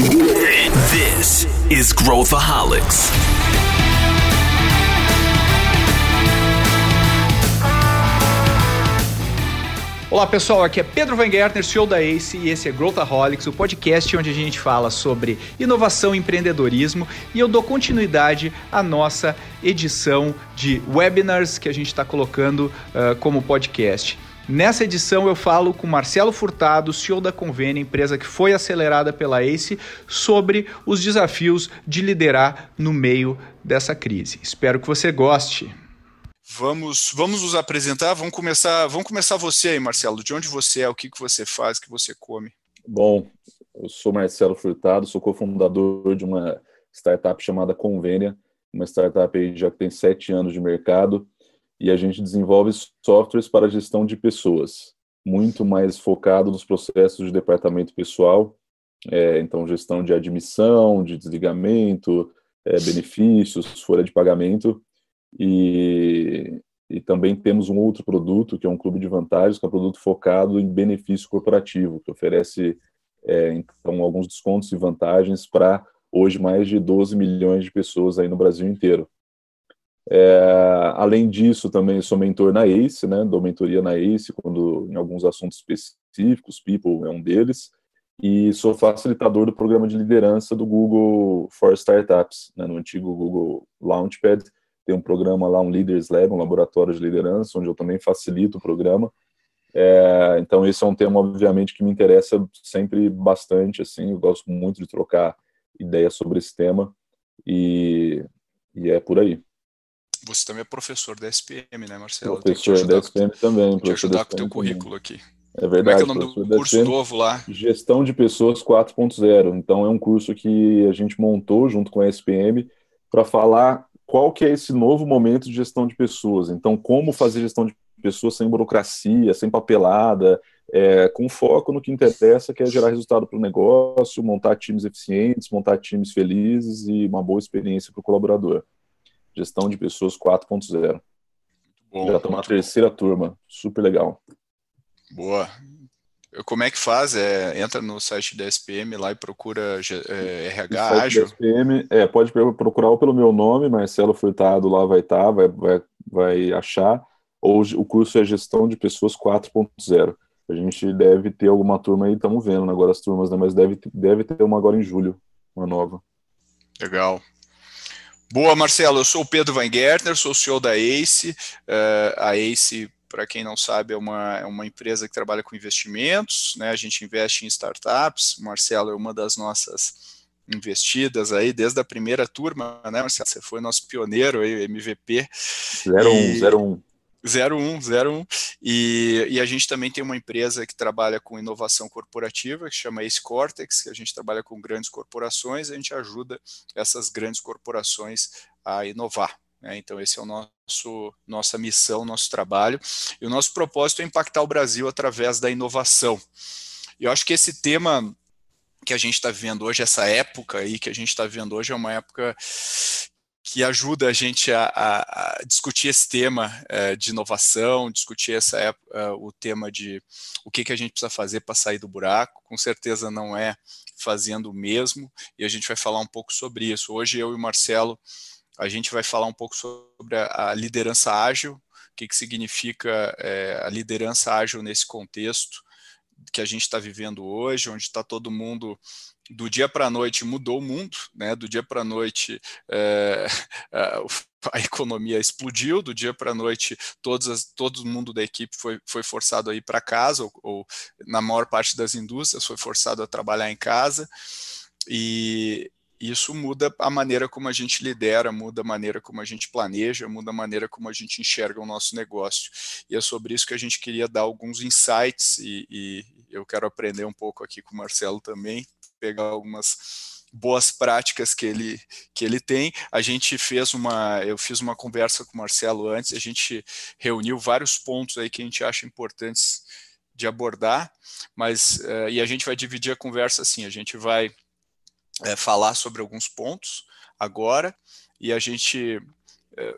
This is Growthaholics. Olá pessoal, aqui é Pedro Van Gertner, CEO da ACE e esse é Growthaholics, o podcast onde a gente fala sobre inovação e empreendedorismo e eu dou continuidade à nossa edição de webinars que a gente está colocando uh, como podcast. Nessa edição eu falo com Marcelo Furtado, CEO da Convênia, empresa que foi acelerada pela ACE, sobre os desafios de liderar no meio dessa crise. Espero que você goste. Vamos, vamos nos apresentar. Vamos começar. Vamos começar você aí, Marcelo. De onde você é? O que, que você faz? O que você come? Bom, eu sou Marcelo Furtado, sou cofundador de uma startup chamada Convênia, uma startup aí já que tem sete anos de mercado e a gente desenvolve softwares para gestão de pessoas, muito mais focado nos processos de departamento pessoal, é, então gestão de admissão, de desligamento, é, benefícios, folha de pagamento e, e também temos um outro produto, que é um clube de vantagens, que é um produto focado em benefício corporativo, que oferece é, então alguns descontos e vantagens para hoje mais de 12 milhões de pessoas aí no Brasil inteiro. É, além disso, também sou mentor na ACE, né, dou mentoria na ACE quando, em alguns assuntos específicos, People é um deles, e sou facilitador do programa de liderança do Google for Startups, né, no antigo Google Launchpad, tem um programa lá, um Leaders Lab, um laboratório de liderança, onde eu também facilito o programa. É, então, esse é um tema, obviamente, que me interessa sempre bastante, assim, eu gosto muito de trocar ideias sobre esse tema, e, e é por aí. Você também é professor da SPM, né, Marcelo? Professor da SPM também. Te ajudar com o teu currículo aqui. É verdade. Como é que é o nome do curso novo lá? Gestão de Pessoas 4.0. Então, é um curso que a gente montou junto com a SPM para falar qual que é esse novo momento de gestão de pessoas. Então, como fazer gestão de pessoas sem burocracia, sem papelada, é, com foco no que interessa, que é gerar resultado para o negócio, montar times eficientes, montar times felizes e uma boa experiência para o colaborador. Gestão de pessoas 4.0. Já estou na terceira bom. turma, super legal. Boa. Como é que faz? É, entra no site da SPM lá e procura é, RH ágil? SPM, é, pode procurar ou pelo meu nome, Marcelo Furtado, lá vai estar, tá, vai, vai, vai achar, ou o curso é Gestão de Pessoas 4.0. A gente deve ter alguma turma aí, estamos vendo né, agora as turmas, né, mas deve, deve ter uma agora em julho, uma nova. Legal. Boa, Marcelo. Eu sou o Pedro Weingertner, sou o CEO da ACE. Uh, a ACE para quem não sabe, é uma, é uma empresa que trabalha com investimentos, né? A gente investe em startups. O Marcelo é uma das nossas investidas aí desde a primeira turma, né, Marcelo? Você foi nosso pioneiro aí, MVP. 01, 01. 01, 01. E, e a gente também tem uma empresa que trabalha com inovação corporativa, que chama Ace Cortex, que a gente trabalha com grandes corporações, a gente ajuda essas grandes corporações a inovar. Né? Então, esse é o nosso nossa missão, nosso trabalho. E o nosso propósito é impactar o Brasil através da inovação. E eu acho que esse tema que a gente está vivendo hoje, essa época aí que a gente está vivendo hoje, é uma época que ajuda a gente a, a, a discutir esse tema é, de inovação, discutir essa época, o tema de o que, que a gente precisa fazer para sair do buraco. Com certeza não é fazendo o mesmo, e a gente vai falar um pouco sobre isso. Hoje eu e o Marcelo a gente vai falar um pouco sobre a, a liderança ágil, o que, que significa é, a liderança ágil nesse contexto que a gente está vivendo hoje, onde está todo mundo do dia para a noite mudou o mundo, né? Do dia para a noite é, a economia explodiu, do dia para a noite todos todo mundo da equipe foi, foi forçado a ir para casa, ou, ou, na maior parte das indústrias foi forçado a trabalhar em casa. E, isso muda a maneira como a gente lidera, muda a maneira como a gente planeja, muda a maneira como a gente enxerga o nosso negócio. E é sobre isso que a gente queria dar alguns insights e, e eu quero aprender um pouco aqui com o Marcelo também, pegar algumas boas práticas que ele que ele tem. A gente fez uma, eu fiz uma conversa com o Marcelo antes, a gente reuniu vários pontos aí que a gente acha importantes de abordar, mas uh, e a gente vai dividir a conversa assim, a gente vai é, falar sobre alguns pontos agora e a gente é,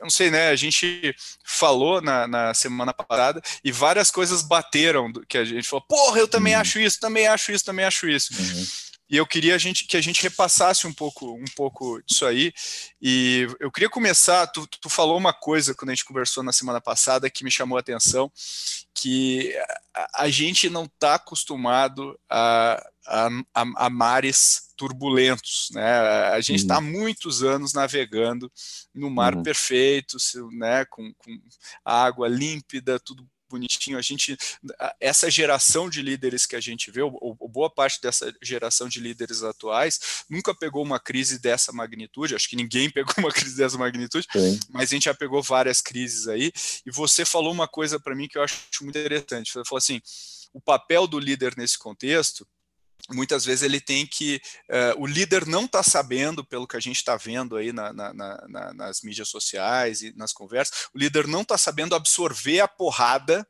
não sei, né? A gente falou na, na, semana passada e várias coisas bateram que a gente falou, porra, eu também uhum. acho isso, também acho isso, também acho isso. Uhum. e eu queria a gente, que a gente repassasse um pouco, um pouco disso aí. E eu queria começar. Tu, tu falou uma coisa quando a gente conversou na semana passada que me chamou a atenção, que a, a gente não está acostumado a, a, a, mares turbulentos, né? A gente está uhum. muitos anos navegando no mar uhum. perfeito, né? Com, com água límpida, tudo bonitinho. A gente, essa geração de líderes que a gente vê, ou, ou, boa parte dessa geração de líderes atuais, nunca pegou uma crise dessa magnitude. Acho que ninguém pegou uma crise dessa magnitude, Sim. mas a gente já pegou várias crises aí. E você falou uma coisa para mim que eu acho muito interessante. Você falou assim: o papel do líder nesse contexto muitas vezes ele tem que uh, o líder não está sabendo pelo que a gente está vendo aí na, na, na, nas mídias sociais e nas conversas o líder não está sabendo absorver a porrada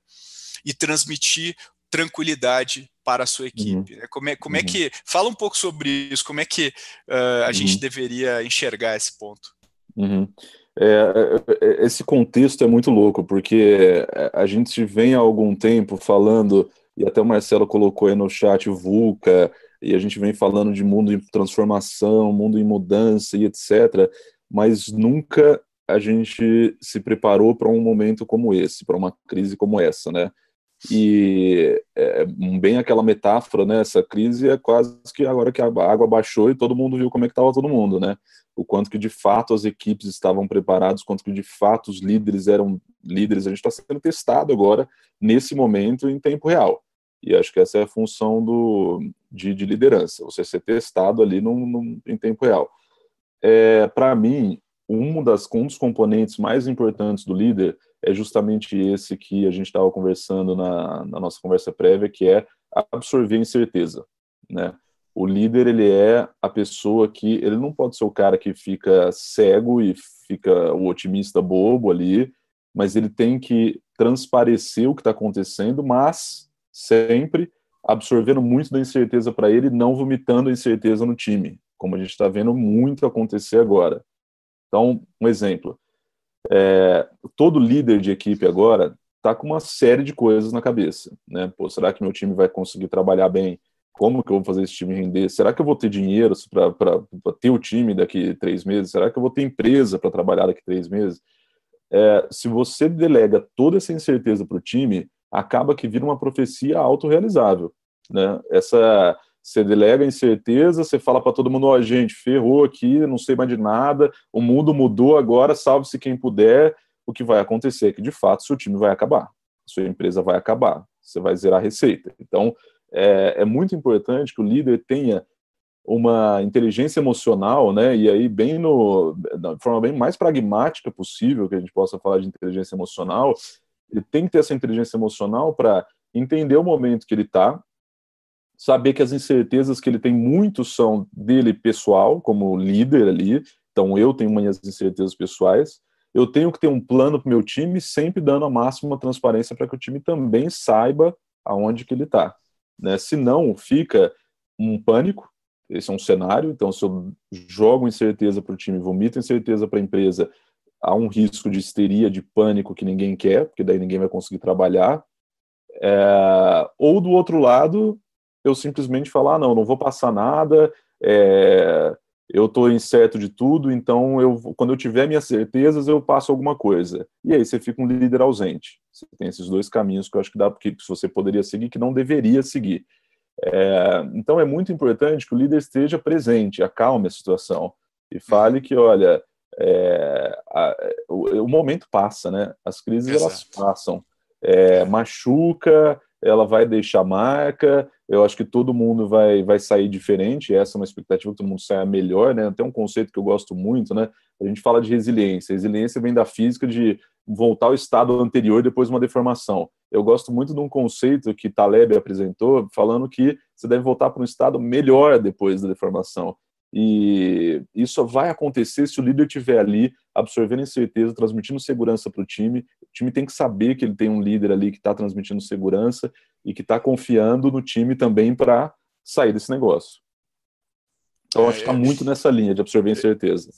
e transmitir tranquilidade para a sua equipe uhum. como é como é uhum. é que fala um pouco sobre isso como é que uh, a uhum. gente deveria enxergar esse ponto uhum. é, é, é, esse contexto é muito louco porque a gente vem há algum tempo falando e até o Marcelo colocou aí no chat VUCA, e a gente vem falando de mundo em transformação, mundo em mudança e etc., mas nunca a gente se preparou para um momento como esse, para uma crise como essa, né? E é, bem aquela metáfora, né? Essa crise é quase que agora que a água baixou e todo mundo viu como é que estava todo mundo, né? O quanto que de fato as equipes estavam preparadas, quanto que de fato os líderes eram líderes. A gente está sendo testado agora nesse momento em tempo real. E acho que essa é a função do, de, de liderança, você ser testado ali num, num em tempo real. É, Para mim, um, das, um dos componentes mais importantes do líder é justamente esse que a gente estava conversando na, na, nossa conversa prévia, que é absorver incerteza, né? O líder, ele é a pessoa que, ele não pode ser o cara que fica cego e fica o otimista bobo ali, mas ele tem que transparecer o que está acontecendo, mas sempre absorvendo muito da incerteza para ele, não vomitando a incerteza no time, como a gente está vendo muito acontecer agora. Então, um exemplo: é, todo líder de equipe agora está com uma série de coisas na cabeça, né? Pô, será que meu time vai conseguir trabalhar bem? Como que eu vou fazer esse time render? Será que eu vou ter dinheiro para ter o time daqui três meses? Será que eu vou ter empresa para trabalhar daqui três meses? É, se você delega toda essa incerteza para o time, acaba que vira uma profecia autorrealizável, né? Essa você delega incerteza, você fala para todo mundo, ó, oh, gente, ferrou aqui, não sei mais de nada, o mundo mudou agora, salve-se quem puder. O que vai acontecer é que, de fato, seu time vai acabar, sua empresa vai acabar, você vai zerar a receita. Então, é, é muito importante que o líder tenha uma inteligência emocional, né? E aí bem no da forma bem mais pragmática possível que a gente possa falar de inteligência emocional, ele tem que ter essa inteligência emocional para entender o momento que ele está, saber que as incertezas que ele tem muito são dele pessoal, como líder ali. Então eu tenho minhas incertezas pessoais. Eu tenho que ter um plano para o meu time, sempre dando a máxima transparência para que o time também saiba aonde que ele está. Né? Senão fica um pânico. Esse é um cenário. Então, se eu jogo incerteza para o time, vomito incerteza para a empresa, há um risco de histeria, de pânico que ninguém quer, porque daí ninguém vai conseguir trabalhar. É, ou do outro lado, eu simplesmente falar, ah, não, não vou passar nada, é, eu estou incerto de tudo, então eu, quando eu tiver minhas certezas, eu passo alguma coisa. E aí você fica um líder ausente. Você tem esses dois caminhos que eu acho que dá que você poderia seguir, que não deveria seguir. É, então é muito importante que o líder esteja presente, acalme a situação e fale que, olha, é, a, o, o, momento passa, né? As crises Exato. elas passam. É, machuca, ela vai deixar marca. Eu acho que todo mundo vai, vai sair diferente. Essa é uma expectativa que todo mundo saia melhor, né? Tem um conceito que eu gosto muito, né? A gente fala de resiliência. Resiliência vem da física de voltar ao estado anterior depois de uma deformação. Eu gosto muito de um conceito que Taleb apresentou, falando que você deve voltar para um estado melhor depois da deformação. E isso vai acontecer se o líder estiver ali absorvendo incerteza, transmitindo segurança para o time. O time tem que saber que ele tem um líder ali que está transmitindo segurança e que está confiando no time também para sair desse negócio. Então, é, acho que está muito nessa linha de absorver incerteza.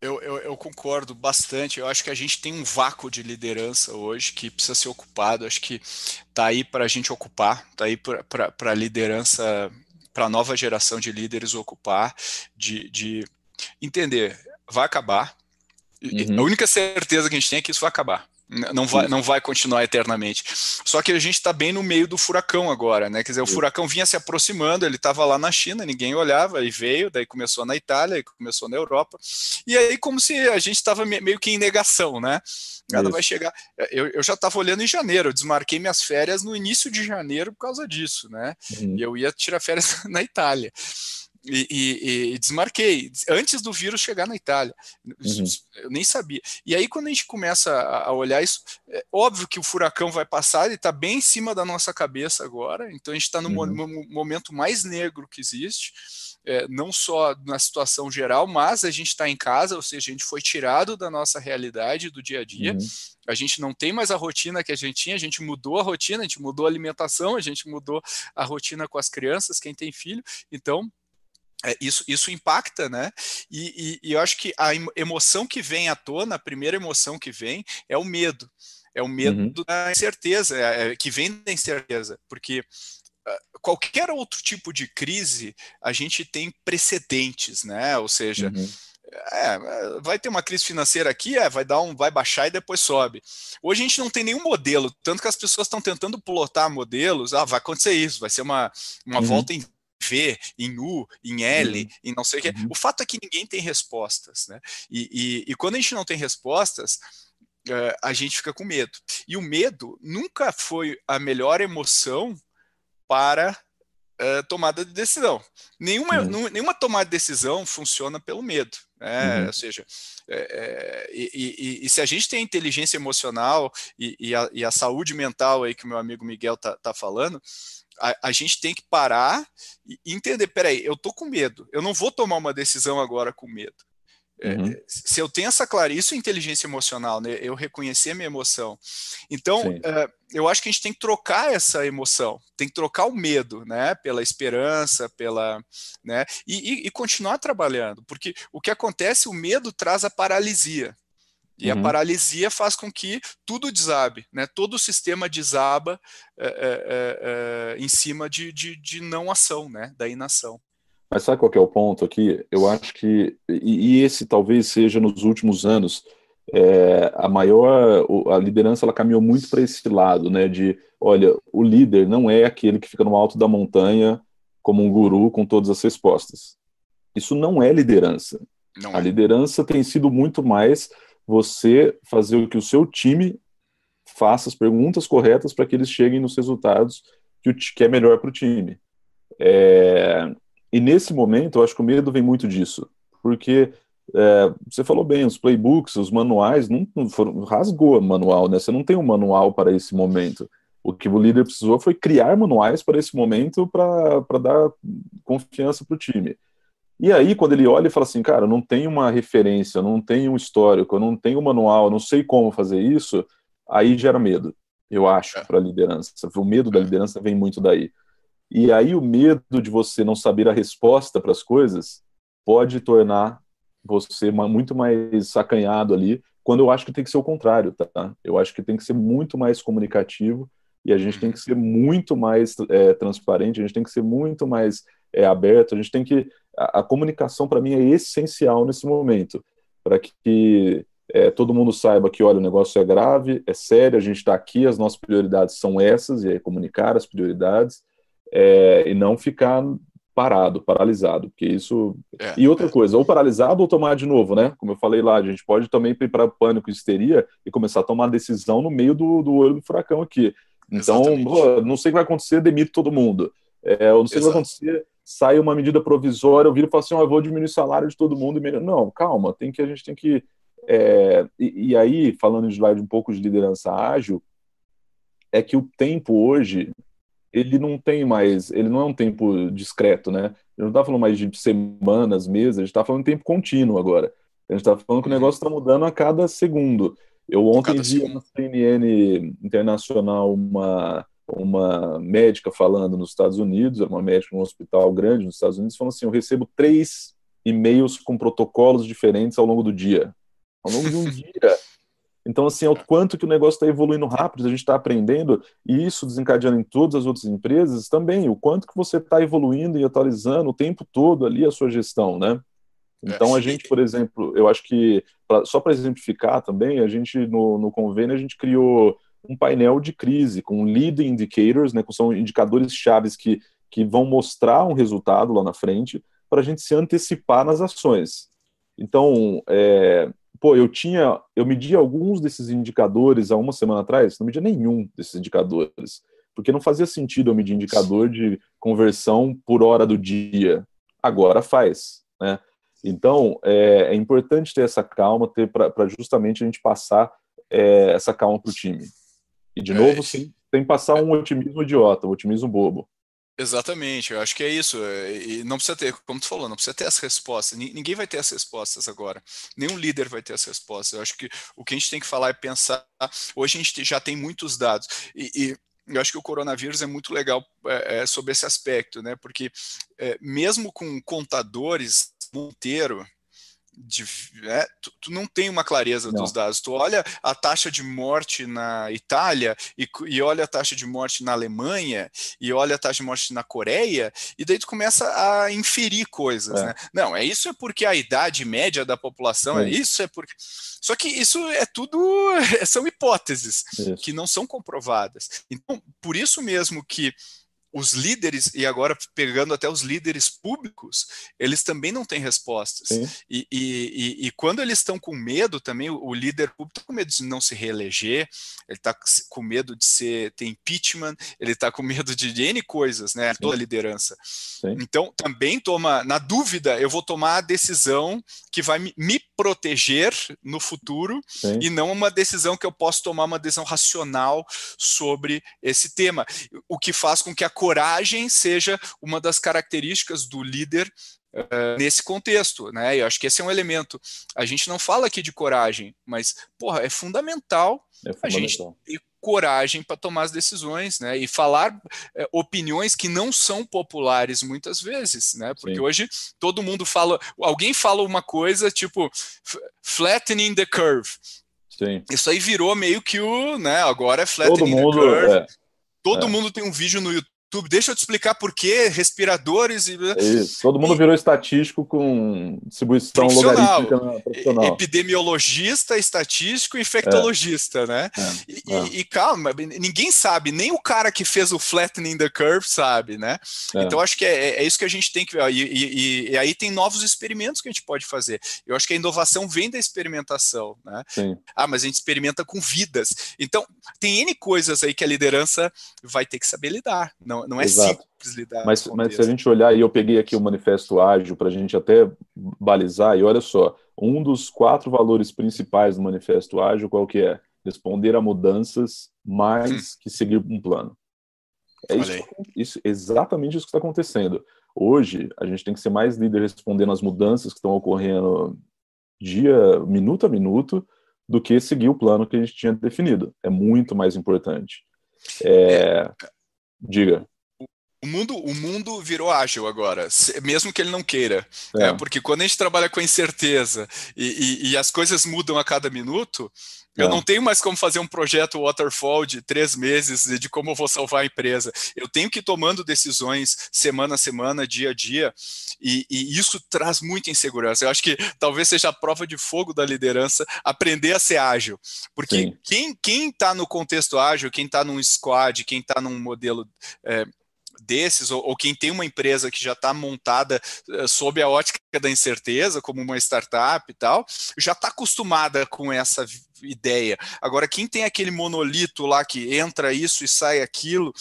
Eu, eu, eu, concordo bastante. Eu acho que a gente tem um vácuo de liderança hoje que precisa ser ocupado. Acho que está aí para a gente ocupar, está aí para a liderança para a nova geração de líderes ocupar, de, de entender, vai acabar. Uhum. A única certeza que a gente tem é que isso vai acabar. Não vai, não vai continuar eternamente. Só que a gente está bem no meio do furacão agora, né? Quer dizer, o furacão vinha se aproximando, ele estava lá na China, ninguém olhava, e veio, daí começou na Itália, começou na Europa. E aí, como se a gente estava meio que em negação, né? Nada vai chegar. Eu, eu já estava olhando em janeiro, eu desmarquei minhas férias no início de janeiro por causa disso, né? Uhum. E eu ia tirar férias na Itália. E, e, e, desmarquei antes do vírus chegar na Itália. Uhum. Eu nem sabia. E aí, quando a gente começa a, olhar isso, é óbvio que o furacão vai passar, ele está bem em cima da nossa cabeça agora. Então, a gente está no uhum. momento mais negro que existe. É, não só na situação geral, mas a gente está em casa, ou seja, a gente foi tirado da nossa realidade do dia a dia. Uhum. A gente não tem mais a rotina que a gente tinha, a gente mudou a rotina, a gente mudou a alimentação, a gente mudou a rotina com as crianças, quem tem filho. Então, é, isso, isso impacta, né? E, e, e, eu acho que a emoção que vem à tona, a primeira emoção que vem, é o medo. É o medo uhum. da incerteza, é, é, que vem da incerteza, porque uh, qualquer outro tipo de crise, a gente tem precedentes, né? Ou seja, uhum. É, vai ter uma crise financeira aqui, é, vai dar um, vai baixar e depois sobe. Hoje a gente não tem nenhum modelo, tanto que as pessoas estão tentando pilotar modelos. Ah, vai acontecer isso, vai ser uma, uma uhum. volta em V, em U, em L, uhum. em não sei o que. Uhum. O fato é que ninguém tem respostas, né? E, e, e quando a gente não tem respostas, uh, a gente fica com medo. E o medo nunca foi a melhor emoção para uh, tomada de decisão. Nenhuma, uhum. nenhuma tomada de decisão funciona pelo medo. Né? Uhum. Ou seja, é, e, e, e, se a gente tem a inteligência emocional e, a, e, a, saúde mental aí que o meu amigo Miguel tá, tá falando, a, a, gente tem que parar e entender, peraí, eu tô com medo, eu não vou tomar uma decisão agora com medo. É, uhum. se eu tenho essa clareza, isso é inteligência emocional, né? Eu reconhecer a minha emoção. Então, uh, eu acho que a gente tem que trocar essa emoção, tem que trocar o medo, né? Pela esperança, pela, né? E, e, e continuar trabalhando, porque o que acontece, o medo traz a paralisia. E uhum. a paralisia faz com que tudo desabe, né? todo o sistema desaba é, é, é, em cima de, de, de, não ação, né? da inação. Mas sabe qual é o ponto aqui? Eu acho que, e, e esse talvez seja nos últimos anos, é, a maior, a liderança ela caminhou muito para esse lado, né? De, olha, o líder não é aquele que fica no alto da montanha como um guru com todas as respostas. Isso não é liderança. Não a é. liderança tem sido muito mais você fazer o que o seu time faça as perguntas corretas para que eles cheguem nos resultados que, que é melhor para o time. É, e nesse momento, eu acho que o medo vem muito disso, porque é, você falou bem, os playbooks, os manuais, não, não foram, rasgou o manual, né? Você não tem um manual para esse momento. O que o líder precisou foi criar manuais para esse momento para dar confiança para o time. E aí, quando ele olha e fala assim, cara, não tem uma referência, não tem um histórico, não tem um manual, não sei como fazer isso, aí gera medo, eu acho, é. para a liderança. O medo da é. liderança vem muito daí. E aí, o medo de você não saber a resposta para as coisas pode tornar você muito mais sacanhado ali, quando eu acho que tem que ser o contrário, tá? Eu acho que tem que ser muito mais comunicativo e a gente tem que ser muito mais é, transparente, a gente tem que ser muito mais é, aberto, a gente tem que a, a comunicação para mim é essencial nesse momento, para que é, todo mundo saiba que, olha, o negócio é grave, é sério, a gente está aqui, as nossas prioridades são essas, e é comunicar as prioridades, é, e não ficar parado, paralisado, porque isso... É, e outra é. coisa, ou paralisado ou tomar de novo, né? Como eu falei lá, a gente pode também ir para pânico e histeria e começar a tomar decisão no meio do, do olho do furacão aqui. Então, não sei o que vai acontecer, demito todo mundo. É, eu não sei o que vai acontecer, sai uma medida provisória, eu viro e falo assim, oh, eu vou diminuir o salário de todo mundo. E não, calma, tem que a gente tem que é, e, e, aí, falando de slide um pouco de liderança ágil, é que o tempo hoje ele não tem mais, ele não é um tempo discreto, né? Ele não está falando mais de semanas, meses, a gente está falando de tempo contínuo agora. A gente está falando que o negócio está mudando a cada segundo. Eu ontem vi na CNN internacional uma uma médica falando nos Estados Unidos, uma médica num hospital grande nos Estados Unidos, falando assim: eu recebo três e-mails com protocolos diferentes ao longo do dia. Ao longo de um dia. Então, assim, é o quanto que o negócio está evoluindo rápido, a gente está aprendendo, e isso desencadeando em todas as outras empresas também, o quanto que você está evoluindo e atualizando o tempo todo ali a sua gestão, né? Então, a gente, por exemplo, eu acho que, pra, só para exemplificar também, a gente, no, no convênio, a gente criou um painel de crise com lead indicators, né, que são indicadores chaves que, que vão mostrar um resultado lá na frente, para a gente se antecipar nas ações. Então, é, pô, eu tinha, eu medi alguns desses indicadores há uma semana atrás, não media nenhum desses indicadores, porque não fazia sentido eu medir indicador de conversão por hora do dia. Agora faz, né? Então, é, é importante ter essa calma, ter para justamente a gente passar é, essa calma para o time. E, de é, novo, sim, tem que passar um otimismo idiota, um otimismo bobo. Exatamente, eu acho que é isso. É, e não precisa ter, como tu falou, não precisa ter as respostas. Ninguém vai ter as respostas agora. Nenhum líder vai ter as respostas. Eu acho que o que a gente tem que falar é pensar. Hoje a gente já tem muitos dados. E, e eu acho que o coronavírus é muito legal é, é, sobre esse aspecto, né? Porque é, mesmo com contadores Monteiro, de, é, tu, tu, não tem uma clareza não. dos dados. Tu olha a taxa de morte na Itália e, e, olha a taxa de morte na Alemanha e olha a taxa de morte na Coreia e daí tu começa a inferir coisas, é. né? Não, é isso é porque a idade média da população é, é isso é porque só que isso é tudo são hipóteses isso. que não são comprovadas. Então, por isso mesmo que os líderes, e agora pegando até os líderes públicos, eles também não têm respostas. E, e, e, e, quando eles estão com medo também, o, o líder público está com medo de não se reeleger, ele está com medo de ser, ter impeachment, ele está com medo de, de N coisas, né? Sim. Toda a liderança. Sim. Então, também toma, na dúvida, eu vou tomar a decisão que vai me, me proteger no futuro Sim. e não uma decisão que eu posso tomar uma decisão racional sobre esse tema. O que faz com que a coragem seja uma das características do líder uh, nesse contexto, né? Eu acho que esse é um elemento. A gente não fala aqui de coragem, mas, porra, é fundamental, é fundamental. a gente ter coragem para tomar as decisões, né? E falar é, opiniões que não são populares muitas vezes, né? Porque Sim. hoje todo mundo fala, alguém fala uma coisa tipo flattening the curve. Sim. Isso aí virou meio que o, né? Agora é flattening todo mundo, the curve. É. Todo é. mundo tem um vídeo no YouTube Deixa eu te explicar por quê, respiradores e. É isso. Todo mundo e... virou estatístico com distribuição logarítmica profissional. Epidemiologista, estatístico e infectologista, é. né? É. E, é. E, calma, ninguém sabe, nem o cara que fez o flattening the curve sabe, né? É. Então acho que é, é, isso que a gente tem que ver. E, e, aí tem novos experimentos que a gente pode fazer. Eu acho que a inovação vem da experimentação, né? Sim. Ah, mas a gente experimenta com vidas. Então, tem N coisas aí que a liderança vai ter que saber lidar. Não, não, é Exato. simples lidar. Mas, mas se a gente olhar, e eu peguei aqui o manifesto ágil para a gente até balizar, e olha só, um dos quatro valores principais do manifesto ágil, qual que é? Responder a mudanças mais hum. que seguir um plano. É isso, isso, exatamente isso que está acontecendo. Hoje, a gente tem que ser mais líder respondendo às mudanças que estão ocorrendo dia, minuto a minuto, do que seguir o plano que a gente tinha definido. É muito mais importante. É, diga o mundo, o mundo virou ágil agora, mesmo que ele não queira. É. É, porque quando a gente trabalha com incerteza e, e, e as coisas mudam a cada minuto, eu é. não tenho mais como fazer um projeto waterfall de três meses de como eu vou salvar a empresa. Eu tenho que ir tomando decisões semana a semana, dia a dia, e, e isso traz muita insegurança. Eu acho que talvez seja a prova de fogo da liderança aprender a ser ágil. Porque Sim. quem está no contexto ágil, quem está num squad, quem está num modelo é, desses, ou, ou, quem tem uma empresa que já está montada uh, sob a ótica da incerteza, como uma startup e tal, já está acostumada com essa ideia. Agora, quem tem aquele monolito lá que entra isso e sai aquilo,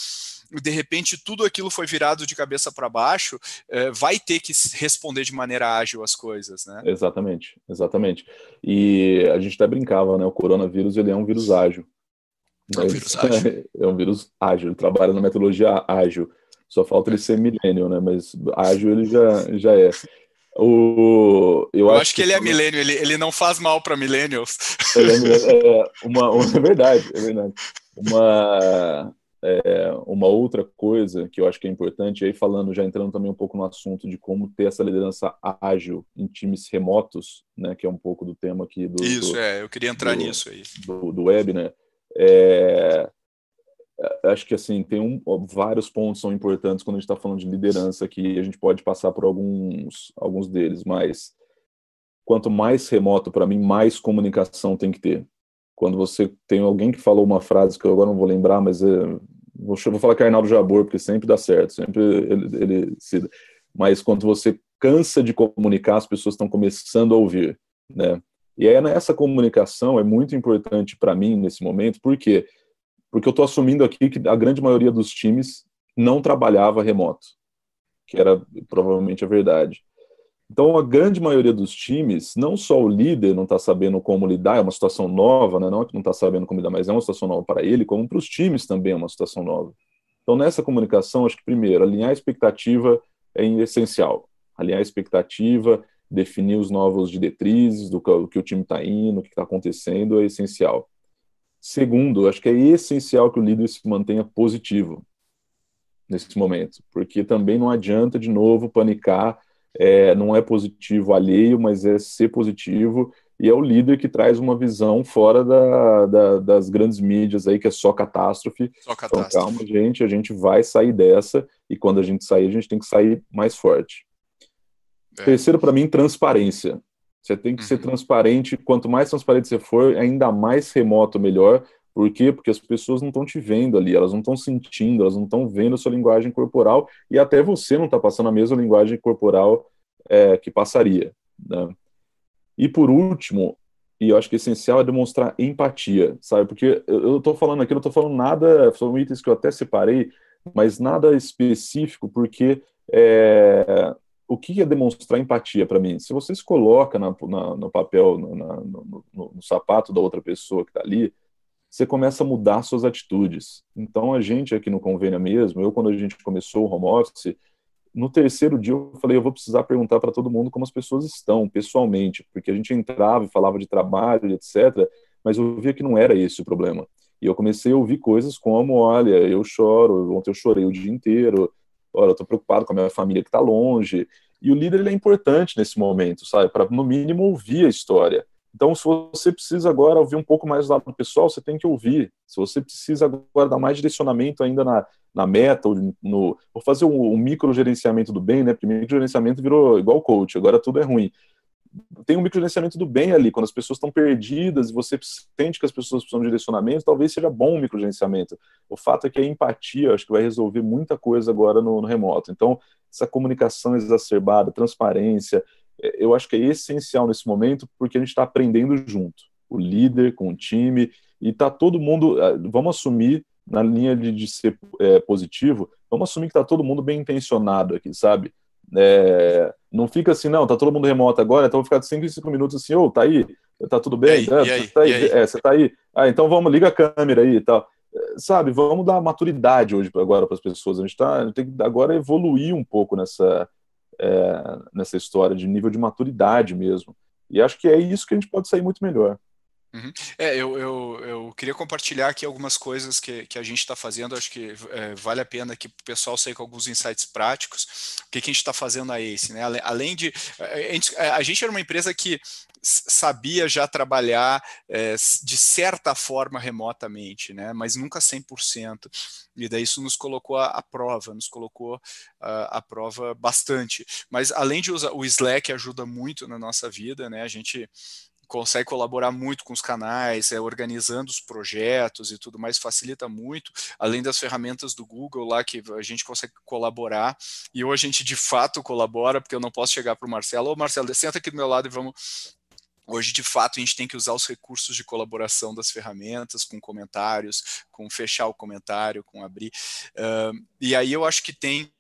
de repente tudo aquilo foi virado de cabeça para baixo, uh, vai ter que responder de maneira ágil as coisas, né? Exatamente, exatamente. E a gente até brincava, né? O coronavírus ele é um vírus ágil. É um vírus ágil. É um vírus ágil, trabalha na metodologia ágil. Só falta ele ser millennial, né? Mas ágil ele já, já é. O, eu, eu acho, acho, que, ele é milênio, ele, ele não faz mal para millennials. É, é, uma, uma, é verdade, é verdade. Uma, é, uma outra coisa que eu acho que é importante, aí falando, já entrando também um pouco no assunto de como ter essa liderança ágil em times remotos, né, que é um pouco do tema aqui do. Isso, do, é, eu queria entrar do, nisso aí. Do, do web, né? É, acho que assim tem um, vários pontos são importantes quando a gente está falando de liderança aqui a gente pode passar por alguns alguns deles mas quanto mais remoto para mim mais comunicação tem que ter quando você tem alguém que falou uma frase que eu agora não vou lembrar, mas é, vou, vou falar que é Arnaldo Jabor, porque sempre dá certo, sempre ele, ele se, mas quando você cansa de comunicar, as pessoas estão começando a ouvir, né? E é nessa comunicação é muito importante para mim nesse momento, por quê? Porque eu estou assumindo aqui que a grande maioria dos times não trabalhava remoto, que era provavelmente a verdade. Então, a grande maioria dos times, não só o líder não está sabendo como lidar, é uma situação nova, né? não é que não está sabendo como lidar, mas é uma situação nova para ele, como para os times também é uma situação nova. Então, nessa comunicação, acho que, primeiro, alinhar a expectativa é essencial. Alinhar a expectativa, definir os novos diretrizes do que, o time está indo, o que está acontecendo, é essencial. Segundo, acho que é essencial que o líder se mantenha positivo nesse momento, porque também não adianta, de novo, panicar é, não é positivo alheio, mas é ser positivo, e é o líder que traz uma visão fora da, da, das grandes mídias aí, que é só catástrofe. Só catástrofe. Então, calma, gente, a gente vai sair dessa, e quando a gente sair, a gente tem que sair mais forte. É. Terceiro, para mim, transparência. Você tem que uhum. ser transparente, quanto mais transparente você for, ainda mais remoto, melhor, por quê? Porque as pessoas não estão te vendo ali, elas não estão sentindo, elas não estão vendo a sua linguagem corporal e até você não está passando a mesma linguagem corporal é, que passaria. Né? E por último, e eu acho que é essencial é demonstrar empatia, sabe? Porque eu estou falando aqui, não estou falando nada, são itens que eu até separei, mas nada específico, porque é, o que é demonstrar empatia para mim? Se você se coloca na, na, no papel, na, no, no, no, sapato da outra pessoa que está ali, você começa a mudar suas atitudes. Então, a gente aqui no Convênio mesmo, eu, quando a gente começou o home office, no terceiro dia eu falei, eu vou precisar perguntar para todo mundo como as pessoas estão, pessoalmente, porque a gente entrava e falava de trabalho, etc., mas eu via que não era esse o problema. E eu comecei a ouvir coisas como, olha, eu choro, ontem eu chorei o dia inteiro, olha, eu estou preocupado com a minha família que está longe. E o líder ele é importante nesse momento, sabe? Para, no mínimo, ouvir a história. Então, se você precisa agora ouvir um pouco mais do lado pessoal, você tem que ouvir. Se você precisa agora dar mais direcionamento ainda na, na meta, ou no, ou fazer um, um micro gerenciamento do bem, né? Porque micro gerenciamento virou igual coach, agora tudo é ruim. Tem um micro gerenciamento do bem ali, quando as pessoas estão perdidas e você sente que as pessoas precisam de direcionamento, talvez seja bom um micro gerenciamento. O fato é que a empatia, acho que vai resolver muita coisa agora no, no remoto. Então, essa comunicação exacerbada, transparência, eu acho que é essencial nesse momento, porque a gente está aprendendo junto, o líder com o time, e está todo mundo, ah, vamos assumir, na linha de, de ser é, positivo, vamos assumir que está todo mundo bem intencionado aqui, sabe? É, não fica assim, não, tá todo mundo remoto agora, então vou ficar 5 cinco minutos assim, ô, oh, tá aí, tá tudo bem? Aí, é, aí, tá aí? É, você tá aí? Ah, então vamos, liga a câmera aí e tal. É, sabe, vamos dar maturidade hoje agora para as pessoas. A gente, tá, a gente tem que agora evoluir um pouco nessa, é, nessa história de nível de maturidade mesmo. E acho que é isso que a gente pode sair muito melhor. Uhum. É, eu, eu, eu queria compartilhar aqui algumas coisas que, que a gente está fazendo, acho que é, vale a pena que o pessoal saia com alguns insights práticos. O que, que a gente está fazendo a Ace, né? Além de. A gente, a gente era uma empresa que sabia já trabalhar é, de certa forma remotamente, né? mas nunca 100%. E daí isso nos colocou à, prova, nos colocou à prova bastante. Mas além de usar o Slack ajuda muito na nossa vida, né? A gente consegue colaborar muito com os canais, é, organizando os projetos e tudo mais, facilita muito, além das ferramentas do Google lá que a gente consegue colaborar, e hoje a gente de fato colabora, porque eu não posso chegar para o Marcelo, ô Marcelo, senta aqui do meu lado e vamos Hoje, de fato, a gente tem que usar os recursos de colaboração das ferramentas, com comentários, com fechar o comentário, com abrir. Uh, e aí eu acho que tem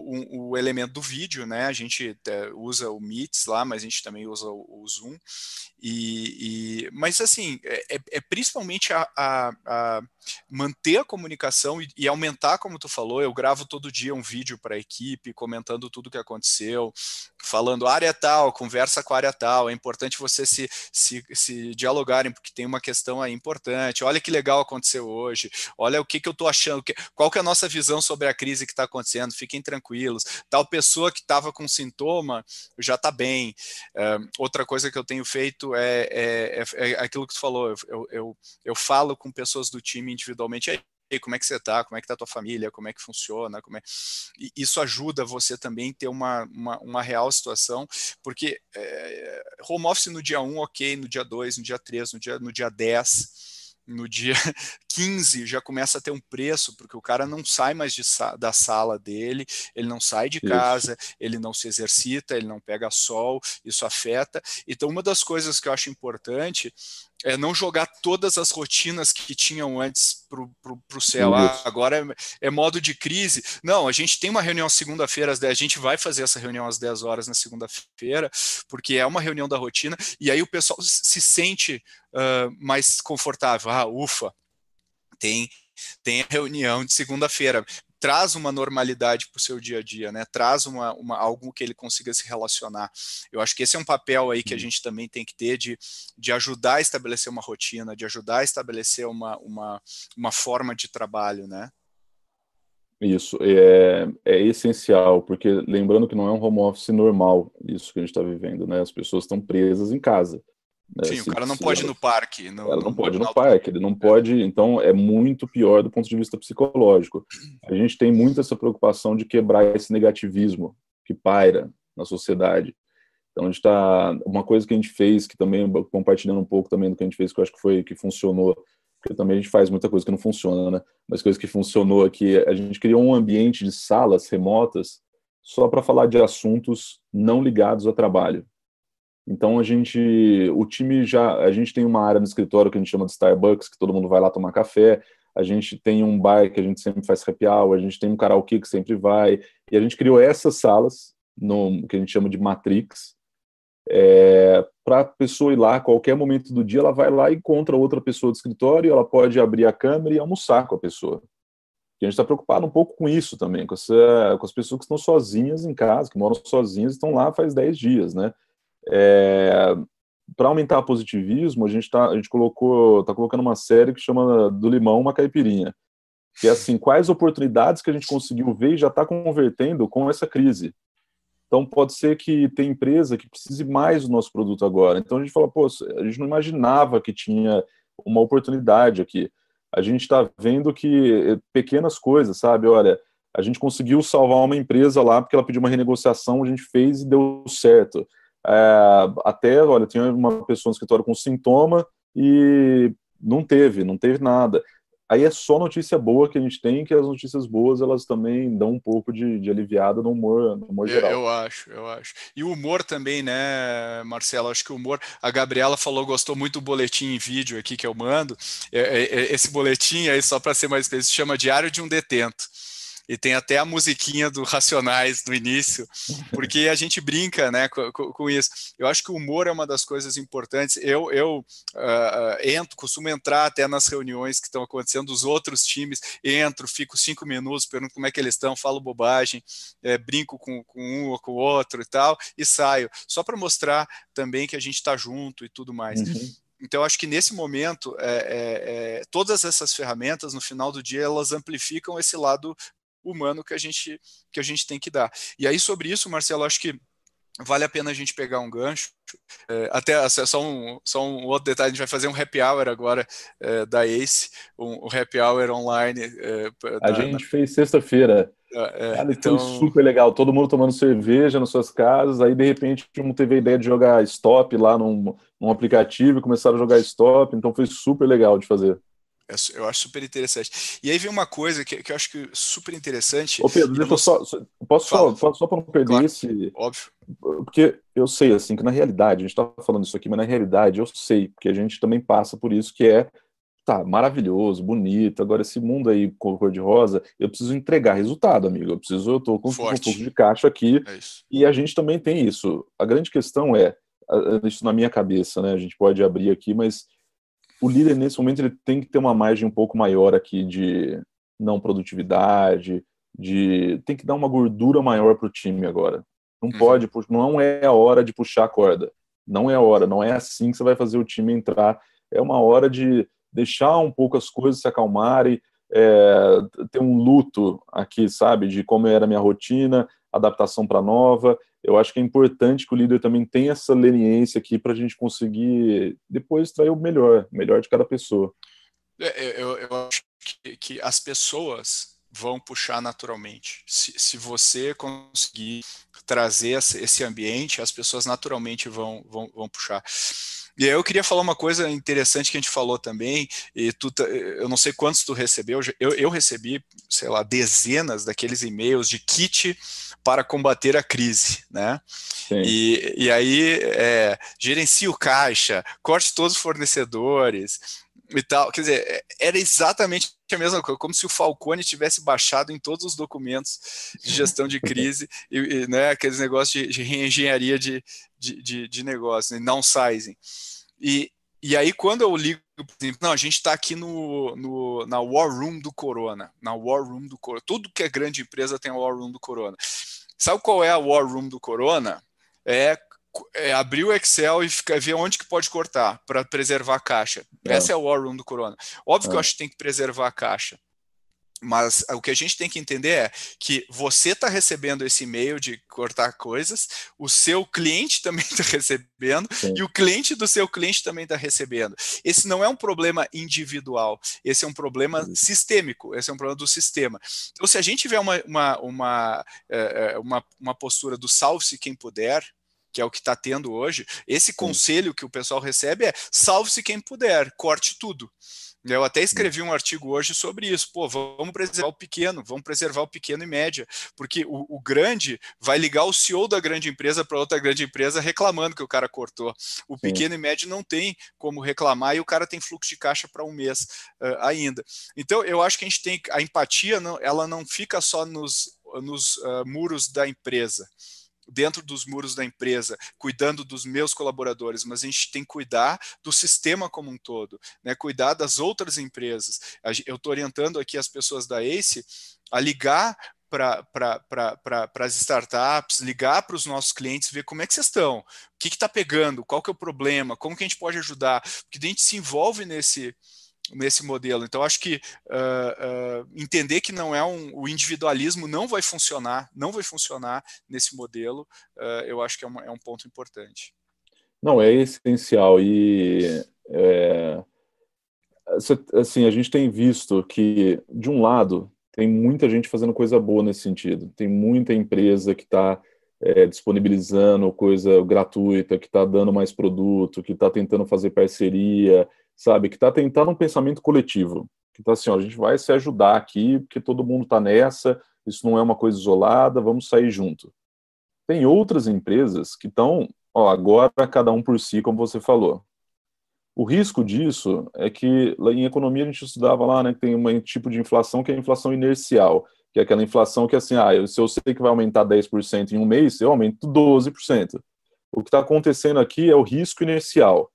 o, o, elemento do vídeo, né? A gente é, usa o Meets lá, mas a gente também usa o, o Zoom. E, e, mas assim, é, é, é principalmente a, a, a, manter a comunicação e, e, aumentar, como tu falou. Eu gravo todo dia um vídeo para a equipe, comentando tudo que aconteceu, falando área tal, conversa com a área tal. É importante você se, se, se dialogarem, porque tem uma questão aí importante. Olha que legal aconteceu hoje. Olha o que, que eu estou achando, que, qual que é a nossa visão sobre a crise que está acontecendo. Fiquem tranquilos. Tal pessoa que estava com sintoma já está bem. Uh, outra coisa que eu tenho feito é, é, é, é aquilo que tu falou. Eu, eu, eu falo com pessoas do time individualmente. Aí, como é que você está, como é que está a tua família, como é que funciona, como é... E isso ajuda você também ter uma, uma, uma real situação, porque é, home office no dia 1, ok, no dia 2, no dia 3, no dia, no dia 10, no dia 15 já começa a ter um preço, porque o cara não sai mais de, da sala dele, ele não sai de casa, isso. ele não se exercita, ele não pega sol, isso afeta. Então, uma das coisas que eu acho importante é não jogar todas as rotinas que tinham antes para o céu. Ah, agora é, é, modo de crise. Não, a gente tem uma reunião segunda-feira às 10, a gente vai fazer essa reunião às 10 horas na segunda-feira, porque é uma reunião da rotina, e aí o pessoal se sente uh, mais confortável. Ah, ufa, tem, tem a reunião de segunda-feira traz uma normalidade para o seu dia a dia, né? Traz uma, uma, algo que ele consiga se relacionar. Eu acho que esse é um papel aí que a uhum. gente também tem que ter de, de ajudar a estabelecer uma rotina, de ajudar a estabelecer uma, uma, uma forma de trabalho, né? Isso é, é essencial, porque lembrando que não é um home office normal, isso que a gente está vivendo, né? As pessoas estão presas em casa. Né? Sim, se, o cara não pode ir no parque. No, ela não pode ir no parque, ele não pode, então é muito pior do ponto de vista psicológico. A gente tem muito essa preocupação de quebrar esse negativismo que paira na sociedade. Então a gente está uma coisa que a gente fez que também compartilhando um pouco também do que a gente fez que eu acho que foi que funcionou, porque também a gente faz muita coisa que não funciona, né? Mas coisa que funcionou aqui, a gente criou um ambiente de salas remotas só para falar de assuntos não ligados ao trabalho. Então a gente, o time já, a gente tem uma área no escritório que a gente chama de Starbucks, que todo mundo vai lá tomar café. A gente tem um bar que a gente sempre faz happy hour, a gente tem um karaokê que sempre vai. E a gente criou essas salas, no, que a gente chama de Matrix, é, para a pessoa ir lá, a qualquer momento do dia, ela vai lá e encontra outra pessoa do escritório, ela pode abrir a câmera e almoçar com a pessoa. E a gente está preocupado um pouco com isso também, com, essa, com as pessoas que estão sozinhas em casa, que moram sozinhas, estão lá faz 10 dias, né? É, para aumentar o positivismo, a gente tá, a gente colocou, tá colocando uma série que chama do limão uma caipirinha, que é assim, quais oportunidades que a gente conseguiu ver e já está convertendo com essa crise. Então pode ser que tem empresa que precise mais do nosso produto agora. Então a gente fala, pô, a gente não imaginava que tinha uma oportunidade aqui. A gente está vendo que eh, pequenas coisas, sabe? Olha, a gente conseguiu salvar uma empresa lá porque ela pediu uma renegociação, a gente fez e deu certo. É, até, olha, tinha uma pessoa no escritório com sintoma e não teve, não teve nada. Aí é só notícia boa que a gente tem, que as notícias boas elas também dão um pouco de, de aliviada no humor, no humor geral. Eu, eu, acho, eu acho. E o humor também, né, Marcelo? Acho que o humor. A Gabriela falou, gostou muito do boletim em vídeo aqui que eu mando. É, é, esse boletim aí, só para ser mais específico, chama Diário de um Detento e tem até a musiquinha do Racionais no início, porque a gente brinca né, com, com, isso. Eu acho que o humor é uma das coisas importantes. Eu, eu uh, entro, costumo entrar até nas reuniões que estão acontecendo dos outros times, entro, fico cinco minutos, pergunto como é que eles estão, falo bobagem, é, brinco com, com um ou com o outro e tal, e saio, só para mostrar também que a gente está junto e tudo mais. Uhum. Então, acho que nesse momento, é, é, é, todas essas ferramentas, no final do dia, elas amplificam esse lado humano que a gente que a gente tem que dar. E aí sobre isso, Marcelo, acho que vale a pena a gente pegar um gancho. É, até assim, só um, só um outro detalhe, a gente vai fazer um happy hour agora é, da ACE, um, um, happy hour online. É, a gente na... fez sexta-feira. É, é Cara, então... Foi super legal, todo mundo tomando cerveja nas suas casas, aí de repente um teve a ideia de jogar stop lá num, num aplicativo e começaram a jogar stop, então foi super legal de fazer. Eu acho super interessante. E aí vem uma coisa que, que eu acho que super interessante. Ô Pedro, deixa eu só. Posso só, só para não perder claro, esse. Óbvio. Porque eu sei, assim, que na realidade, a gente está falando isso aqui, mas na realidade eu sei, porque a gente também passa por isso, que é tá maravilhoso, bonito. Agora, esse mundo aí com cor de rosa, eu preciso entregar resultado, amigo. Eu preciso, eu tô com, com um pouco de caixa aqui. É e a gente também tem isso. A grande questão é, isso na minha cabeça, né? A gente pode abrir aqui, mas o líder nesse momento ele tem que ter uma margem um pouco maior aqui de não produtividade, de tem que dar uma gordura maior para o time agora. Não uhum. pode, não é a hora de puxar a corda. Não é a hora, não é assim que você vai fazer o time entrar. É uma hora de deixar um pouco as coisas se acalmarem, é, ter um luto aqui, sabe, de como era a minha rotina, adaptação para nova. Eu acho que é importante que o líder também tenha essa leniência aqui para a gente conseguir depois extrair o melhor, o melhor de cada pessoa. É, eu, eu acho que, que, as pessoas vão puxar naturalmente. Se, se você conseguir trazer esse ambiente, as pessoas naturalmente vão, vão, vão puxar. E aí eu queria falar uma coisa interessante que a gente falou também, e tu, eu não sei quantos tu recebeu, eu, eu recebi, sei lá, dezenas daqueles e-mails de kit para combater a crise, né? E, e aí é, gerencie o caixa, corte todos os fornecedores, e tal. Quer dizer, é, era exatamente a mesma coisa, como se o Falcone tivesse baixado em todos os documentos de gestão de crise, e, e né, aqueles negócios de, de reengenharia de, de, de, de negócio, né, não sizing. E, e aí, quando eu ligo, por exemplo, não, a gente está aqui no, no, na War Room do Corona, na War Room do Corona. Tudo que é grande empresa tem a War Room do Corona. Sabe qual é a War Room do Corona? É é, abrir o Excel e ficar, ver onde que pode cortar para preservar a caixa. É. Essa é a war room do Corona. Óbvio é. que eu acho que tem que preservar a caixa. Mas o que a gente tem que entender é que você está recebendo esse e-mail de cortar coisas, o seu cliente também está recebendo Sim. e o cliente do seu cliente também está recebendo. Esse não é um problema individual, esse é um problema Sim. sistêmico, esse é um problema do sistema. Então, se a gente tiver uma, uma, uma, é, uma, uma postura do salve-se quem puder, que é o que está tendo hoje, esse conselho que o pessoal recebe é salve-se quem puder, corte tudo. Eu até escrevi um artigo hoje sobre isso. Pô, vamos preservar o pequeno, vamos preservar o pequeno e média, porque o, o grande vai ligar o CEO da grande empresa para outra grande empresa reclamando que o cara cortou. O Sim. pequeno e médio não tem como reclamar e o cara tem fluxo de caixa para um mês uh, ainda. Então, eu acho que a gente tem a empatia, não, ela não fica só nos, nos uh, muros da empresa dentro dos muros da empresa, cuidando dos meus colaboradores, mas a gente tem que cuidar do sistema como um todo, né? cuidar das outras empresas. Eu estou orientando aqui as pessoas da ACE a ligar para pra, as startups, ligar para os nossos clientes, ver como é que vocês estão, o que está pegando, qual que é o problema, como que a gente pode ajudar, porque a gente se envolve nesse, nesse modelo. Então, acho que uh, uh, entender que não é um, o individualismo não vai funcionar, não vai funcionar nesse modelo, uh, eu acho que é, uma, é, um ponto importante. Não, é essencial e é, assim a gente tem visto que de um lado tem muita gente fazendo coisa boa nesse sentido, tem muita empresa que está é, disponibilizando coisa gratuita, que está dando mais produto, que está tentando fazer parceria, sabe? Que está tentando um pensamento coletivo, que está assim, ó, a gente vai se ajudar aqui, porque todo mundo está nessa, isso não é uma coisa isolada, vamos sair junto. Tem outras empresas que estão, ó, agora cada um por si, como você falou. O risco disso é que em economia a gente estudava lá, né, que tem um tipo de inflação que é a inflação inercial, que é aquela inflação que assim, ah, se eu sei que vai aumentar 10% em um mês, eu aumento 12%. O que está acontecendo aqui é o risco inercial.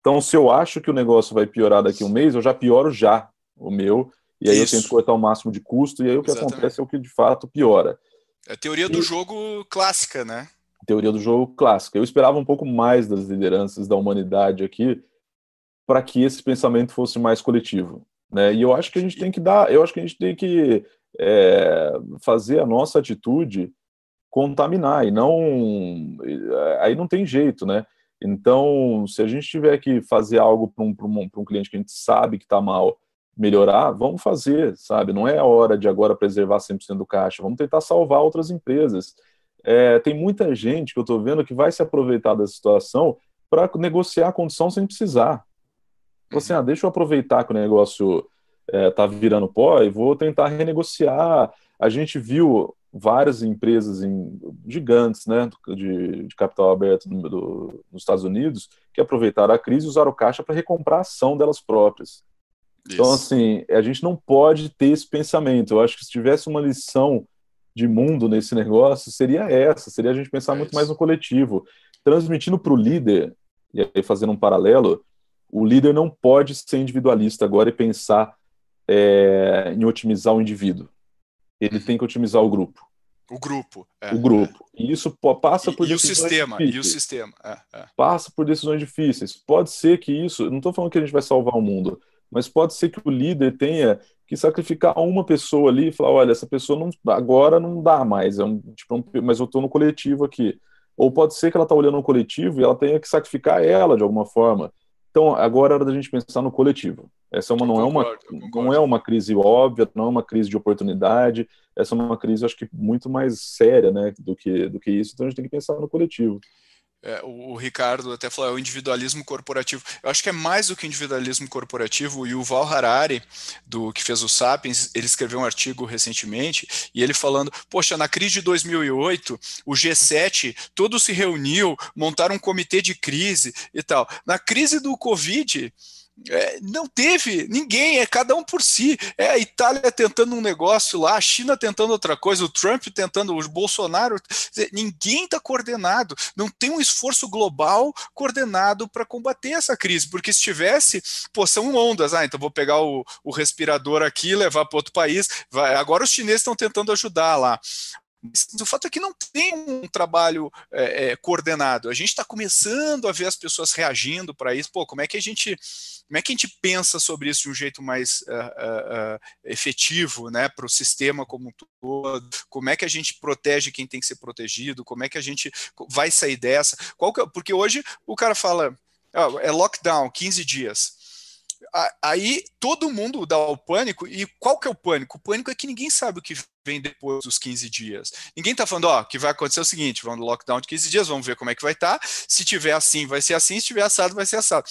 Então, se eu acho que o negócio vai piorar daqui a um mês, eu já pioro já o meu, e aí Isso. eu tento cortar o máximo de custo, e aí o que Exatamente. acontece é o que de fato piora. É a teoria do jogo clássica, né? Teoria do jogo clássica. Eu esperava um pouco mais das lideranças da humanidade aqui para que esse pensamento fosse mais coletivo, né? E eu acho que a gente tem que dar, eu acho que a gente tem que é, fazer a nossa atitude contaminar e não aí não tem jeito, né? Então, se a gente tiver que fazer algo para um, um, um cliente que a gente sabe que está mal, melhorar, vamos fazer, sabe? Não é a hora de agora preservar 100% do caixa, vamos tentar salvar outras empresas. É, tem muita gente que eu estou vendo que vai se aproveitar da situação para negociar a condição sem precisar. Você, ah, deixa eu aproveitar que o negócio está é, tá virando pó e vou tentar renegociar. A gente viu várias empresas em, gigantes né, de, de capital aberto do, do, nos Estados Unidos que aproveitaram a crise e usaram caixa para recomprar a ação delas próprias. Então, assim, a gente não pode ter esse pensamento. Eu acho que se tivesse uma lição de mundo nesse negócio, seria essa: seria a gente pensar é muito mais no coletivo. Transmitindo para o líder, e aí fazendo um paralelo, o líder não pode ser individualista agora e pensar é, em otimizar o indivíduo. Ele tem que otimizar o grupo. O grupo. É, o grupo. É. E isso passa por e, decisões e o sistema, difíceis. E o sistema. É, é, passa por decisões difíceis. Pode ser que isso, não estou falando que a gente vai salvar o mundo, mas pode ser que o líder tenha que sacrificar uma pessoa ali e falar, olha, essa pessoa não, agora não dá mais, é um, tipo, um, mas eu estou no coletivo aqui. Ou pode ser que ela está olhando no coletivo e ela tenha que sacrificar ela de alguma forma. Então, agora é hora da gente pensar no coletivo. Essa é uma, não, é uma, não é uma crise óbvia, não é uma crise de oportunidade, essa é uma crise, acho que, muito mais séria né, do, que, do que isso, então a gente tem que pensar no coletivo. É, o, o, Ricardo até falou, é o individualismo corporativo. Eu acho que é mais do que individualismo corporativo. O Yuval Harari, do que fez o Sapiens, ele escreveu um artigo recentemente e ele falando, poxa, na crise de 2008, o G7 todo se reuniu, montaram um comitê de crise e tal. Na crise do Covid, é, não teve ninguém, é cada um por si. É a Itália tentando um negócio lá, a China tentando outra coisa, o Trump tentando, o Bolsonaro. Ninguém está coordenado. Não tem um esforço global coordenado para combater essa crise, porque se tivesse, pô, são ondas. Ah, então vou pegar o, o respirador aqui levar para outro país. Vai, agora os chineses estão tentando ajudar lá. O fato é que não tem um trabalho é, é, coordenado. A gente está começando a ver as pessoas reagindo para isso. Pô, como é que a gente, como é que a gente pensa sobre isso de um jeito mais uh, uh, efetivo, né, para o sistema como um todo? Como é que a gente protege quem tem que ser protegido? Como é que a gente vai sair dessa? Que, é, porque hoje o cara fala, oh, é lockdown, 15 dias aí todo mundo dá o pânico, e qual que é o pânico? O pânico é que ninguém sabe o que vem depois dos 15 dias. Ninguém está falando, ó, que vai acontecer o seguinte, vamos no lockdown de 15 dias, vamos ver como é que vai estar, tá. se tiver assim, vai ser assim, se tiver assado, vai ser assado.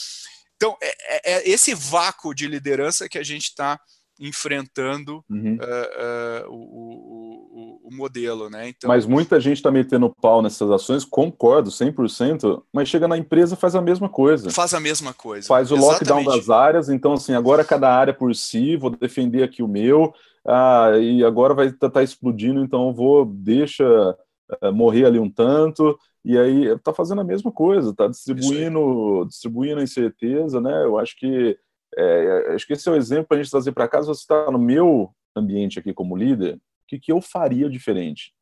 Então, é, é, é esse vácuo de liderança que a gente está enfrentando uhum. uh, uh, o, o, o, modelo, né? Então, mas muita gente está metendo pau nessas ações, concordo 100%, mas chega na empresa faz a mesma coisa. Faz a mesma coisa. Faz o Exatamente. lockdown das áreas, então assim, agora cada área por si, vou defender aqui o meu, ah, e agora vai estar tá, tá explodindo, então vou, deixa uh, morrer ali um tanto, e aí está fazendo a mesma coisa, está distribuindo, distribuindo incerteza, né? Eu acho que é, acho que esse é o exemplo para a gente trazer para casa. Você está no meu ambiente aqui como líder, o que, que eu faria diferente?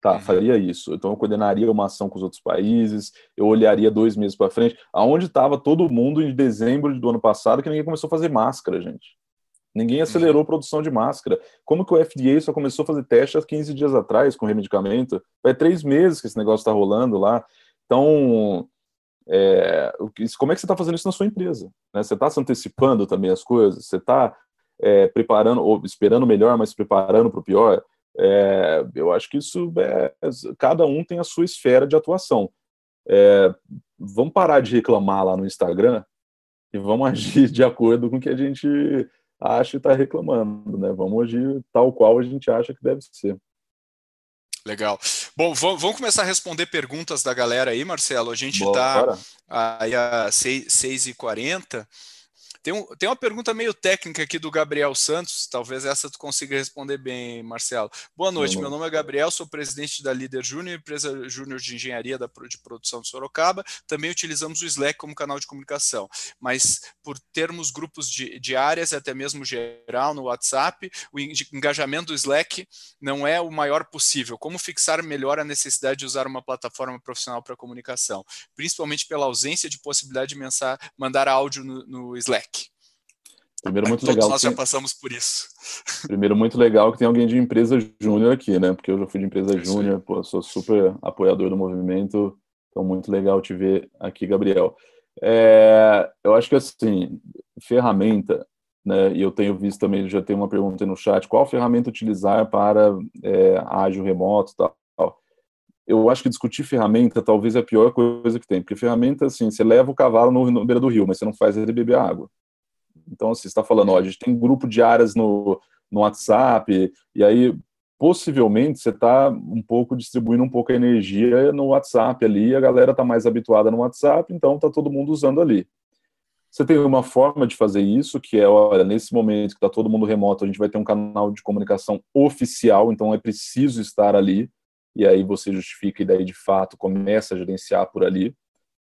Tá, uhum. faria isso. Então eu coordenaria uma ação com os outros países, eu olharia dois meses para frente. Aonde estava todo mundo em dezembro do ano passado que ninguém começou a fazer máscara, gente? Ninguém acelerou a produção de máscara. Como que o FDA só começou a fazer teste há 15 dias atrás com remedicamento? Vai três meses que esse negócio está rolando lá. Então, é, como é que você está fazendo isso na sua empresa? Né? Você está se antecipando também as coisas? Você está é, preparando, ou esperando melhor, mas preparando para o pior? É, eu acho que isso é, cada um tem a sua esfera de atuação. É, vamos parar de reclamar lá no Instagram e vamos agir de acordo com o que a gente acha e está reclamando, né? Vamos agir tal qual a gente acha que deve ser. Legal. Bom, vamos começar a responder perguntas da galera aí, Marcelo. A gente está aí às 6h40. Tem, um, tem uma pergunta meio técnica aqui do Gabriel Santos, talvez essa tu consiga responder bem, Marcelo. Boa noite, meu nome é Gabriel, sou presidente da Líder Júnior, empresa júnior de engenharia da, de produção de Sorocaba. Também utilizamos o Slack como canal de comunicação, mas por termos grupos de, de áreas, até mesmo geral no WhatsApp, o engajamento do Slack não é o maior possível. Como fixar melhor a necessidade de usar uma plataforma profissional para comunicação, principalmente pela ausência de possibilidade de mensar, mandar áudio no, no Slack? Primeiro, muito Todos legal. Nós já passamos por isso. Primeiro, muito legal que tem alguém de empresa júnior aqui, né? Porque eu já fui de empresa júnior, pô, sou super apoiador do movimento. Então, muito legal te ver aqui, Gabriel. É, eu acho que, assim, ferramenta, né? E eu tenho visto também, já tem uma pergunta no chat, qual ferramenta utilizar para é, ágil remoto e tal. Eu acho que discutir ferramenta talvez é a pior coisa que tem, porque ferramenta, assim, você leva o cavalo no, no beira do rio, mas você não faz ele beber água. Então, assim, você está falando, ó, a gente tem grupo de áreas no, no WhatsApp, e aí possivelmente você está um pouco distribuindo um pouco a energia no WhatsApp ali, a galera está mais habituada no WhatsApp, então está todo mundo usando ali. Você tem uma forma de fazer isso, que é, olha, nesse momento que está todo mundo remoto, a gente vai ter um canal de comunicação oficial, então é preciso estar ali, e aí você justifica e daí, de fato, começa a gerenciar por ali.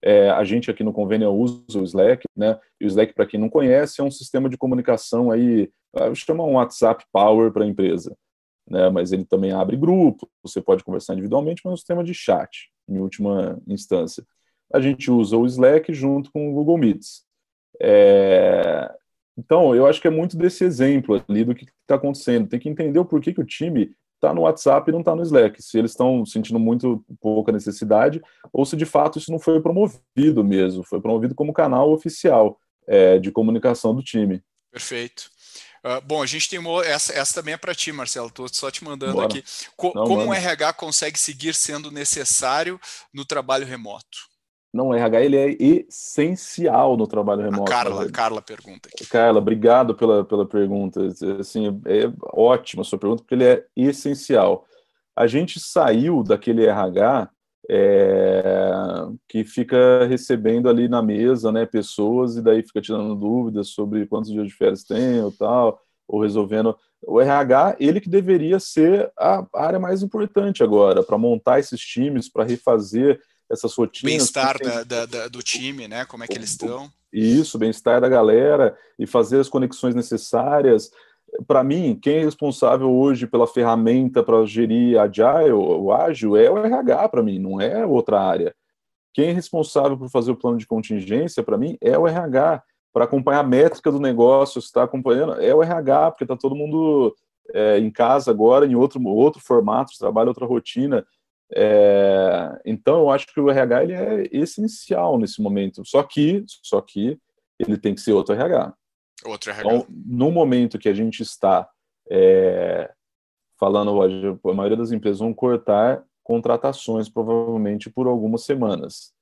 É, a gente aqui no convênio usa o Slack, né? E o Slack, para quem não conhece, é um sistema de comunicação aí, chama um WhatsApp Power para a empresa, né? Mas ele também abre grupo, você pode conversar individualmente, mas é um sistema de chat, em última instância. A gente usa o Slack junto com o Google Meets. É... Então, eu acho que é muito desse exemplo ali do que está acontecendo. Tem que entender o porquê que o time está no WhatsApp e não está no Slack, se eles estão sentindo muito pouca necessidade, ou se de fato isso não foi promovido mesmo, foi promovido como canal oficial é, de comunicação do time. Perfeito. Uh, bom, a gente tem uma, essa, essa também é para ti, Marcelo. Estou só te mandando Bora. aqui. Co não, como o RH consegue seguir sendo necessário no trabalho remoto? Não, o RH ele é essencial no trabalho remoto. A Carla, Carla pergunta aqui. Carla, obrigado pela, pela pergunta. Assim, é ótima a sua pergunta, porque ele é essencial. A gente saiu daquele RH é, que fica recebendo ali na mesa né, pessoas e daí fica tirando dúvidas sobre quantos dias de férias tem ou tal, ou resolvendo. O RH, ele que deveria ser a área mais importante agora, para montar esses times, para refazer essas rotinas. Bem-estar do time, né? Como é que eles estão. Isso, bem-estar da galera e fazer as conexões necessárias. Para mim, quem é responsável hoje pela ferramenta para gerir Agile, o ágil, é o RH para mim, não é outra área. Quem é responsável por fazer o plano de contingência, para mim, é o RH. Para acompanhar a métrica do negócio, está acompanhando, é o RH, porque está todo mundo é, em casa agora, em outro, outro formato de trabalho, outra rotina. É, então, eu acho que o RH ele é essencial nesse momento. Só que, só que ele tem que ser outro RH. Outro RH. Então, no momento que a gente está é, falando a maioria das empresas vão cortar contratações provavelmente por algumas semanas.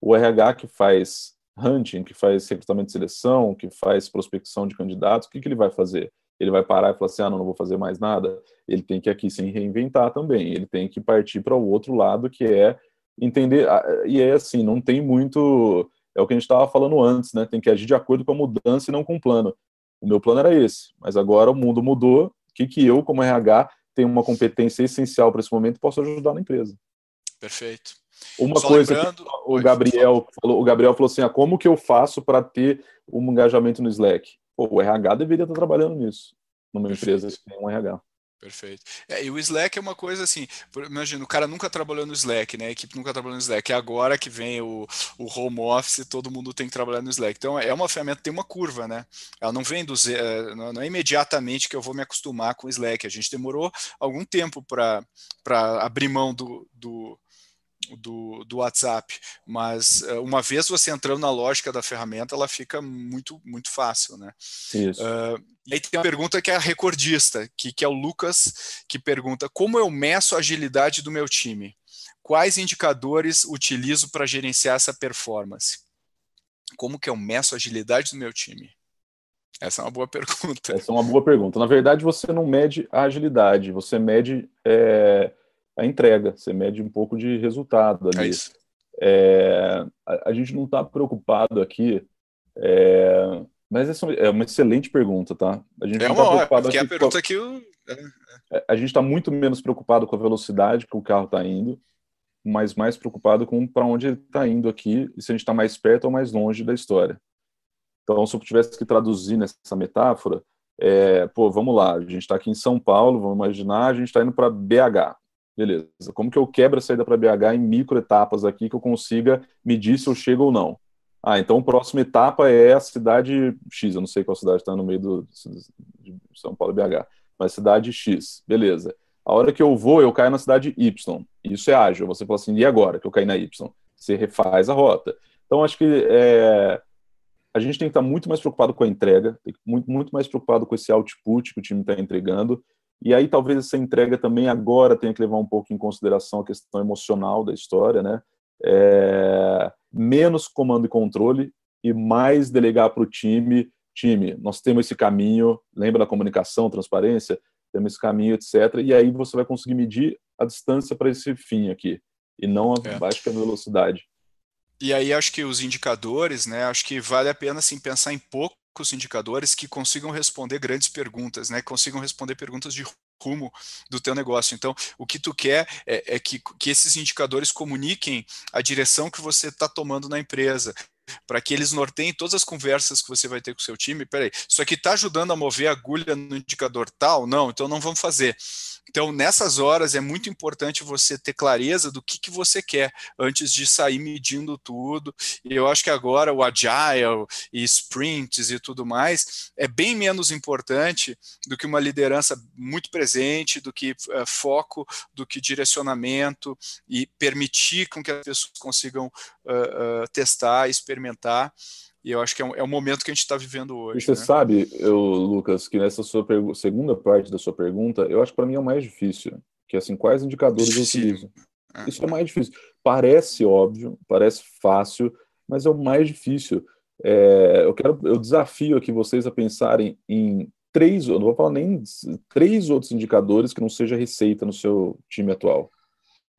O RH que faz hunting, que faz recrutamento de seleção, que faz prospecção de candidatos, o que, que ele vai fazer? Ele vai parar e falar assim: ah, não, não vou fazer mais nada. Ele tem que aqui se reinventar também. Ele tem que partir para o outro lado, que é entender. E é assim: não tem muito. É o que a gente estava falando antes, né? Tem que agir de acordo com a mudança e não com o plano. O meu plano era esse, mas agora o mundo mudou. O que, que eu, como RH, tenho uma competência essencial para esse momento posso ajudar na empresa? Perfeito. Uma Só coisa que o Gabriel falou, o Gabriel falou assim: ah, como que eu faço para ter um engajamento no Slack? Pô, o RH deveria estar trabalhando nisso, numa empresa que tem um RH. Perfeito. É, e o Slack é uma coisa assim, imagina, o cara nunca trabalhou no Slack, né? A equipe nunca trabalhou no Slack. É agora que vem o, o home office, todo mundo tem que trabalhar no Slack. Então é uma ferramenta, tem uma curva, né? Ela não vem do é, não é imediatamente que eu vou me acostumar com o Slack. A gente demorou algum tempo para abrir mão do, do do, do WhatsApp, mas uh, uma vez você entrando na lógica da ferramenta, ela fica muito, muito fácil, né? Isso. Uh, e aí tem uma pergunta que é a recordista, que, que é o Lucas, que pergunta, como eu meço a agilidade do meu time? Quais indicadores utilizo para gerenciar essa performance? Como que eu meço a agilidade do meu time? Essa é uma boa pergunta. Essa é uma boa pergunta. Na verdade, você não mede a agilidade, você mede... É a entrega, você mede um pouco de resultado ali. É é, a, a, gente não está preocupado aqui, é, mas essa é uma excelente pergunta, tá? A gente é uma tá preocupado aqui, a pergunta que eu... É, a gente está muito menos preocupado com a velocidade que o carro está indo, mas mais preocupado com para onde ele está indo aqui e se a gente está mais perto ou mais longe da história. Então, se eu tivesse que traduzir nessa metáfora, é, pô, vamos lá, a gente está aqui em São Paulo, vamos imaginar, a gente está indo para BH. Beleza. Como que eu quebro a saída para BH em micro etapas aqui que eu consiga medir se eu chego ou não? Ah, então a próxima etapa é a cidade X. Eu não sei qual cidade está no meio do, de São Paulo BH, mas cidade X. Beleza. A hora que eu vou, eu caio na cidade Y. Isso é ágil. Você fala assim, e agora que eu caí na Y? Você refaz a rota. Então, acho que é, a gente tem que estar muito mais preocupado com a entrega, muito, muito mais preocupado com esse output que o time está entregando e aí talvez essa entrega também agora tenha que levar um pouco em consideração a questão emocional da história, né? É, menos comando e controle e mais delegar para o time, time, nós temos esse caminho, lembra da comunicação, transparência, temos esse caminho, etc. E aí você vai conseguir medir a distância para esse fim aqui e não a é. baixa velocidade. E aí acho que os indicadores, né? Acho que vale a pena assim, pensar em poucos indicadores que consigam responder grandes perguntas, né? Consigam responder perguntas de rumo do teu negócio. Então, o que tu quer é, é que, que esses indicadores comuniquem a direção que você está tomando na empresa, para que eles norteiem todas as conversas que você vai ter com o seu time. Peraí, isso aqui está ajudando a mover a agulha no indicador tal? Não, então não vamos fazer. Então, nessas horas, é muito importante você ter clareza do que, que você quer antes de sair medindo tudo. E eu acho que agora o Agile e sprints e tudo mais é bem menos importante do que uma liderança muito presente, do que uh, foco, do que direcionamento e permitir com que as pessoas consigam uh, uh, testar, experimentar. E eu acho que é um, é um momento que a gente está vivendo hoje. E você né? sabe, eu, Lucas, que nessa sua segunda parte da sua pergunta, eu acho que para mim é o mais difícil. Que assim, quais indicadores Difícil. eu utilizo? É. Isso é mais difícil. Parece óbvio, parece fácil, mas é o mais difícil. É, eu quero, eu desafio aqui vocês a pensarem em três, eu não vou falar nem três outros indicadores que não seja receita no seu time atual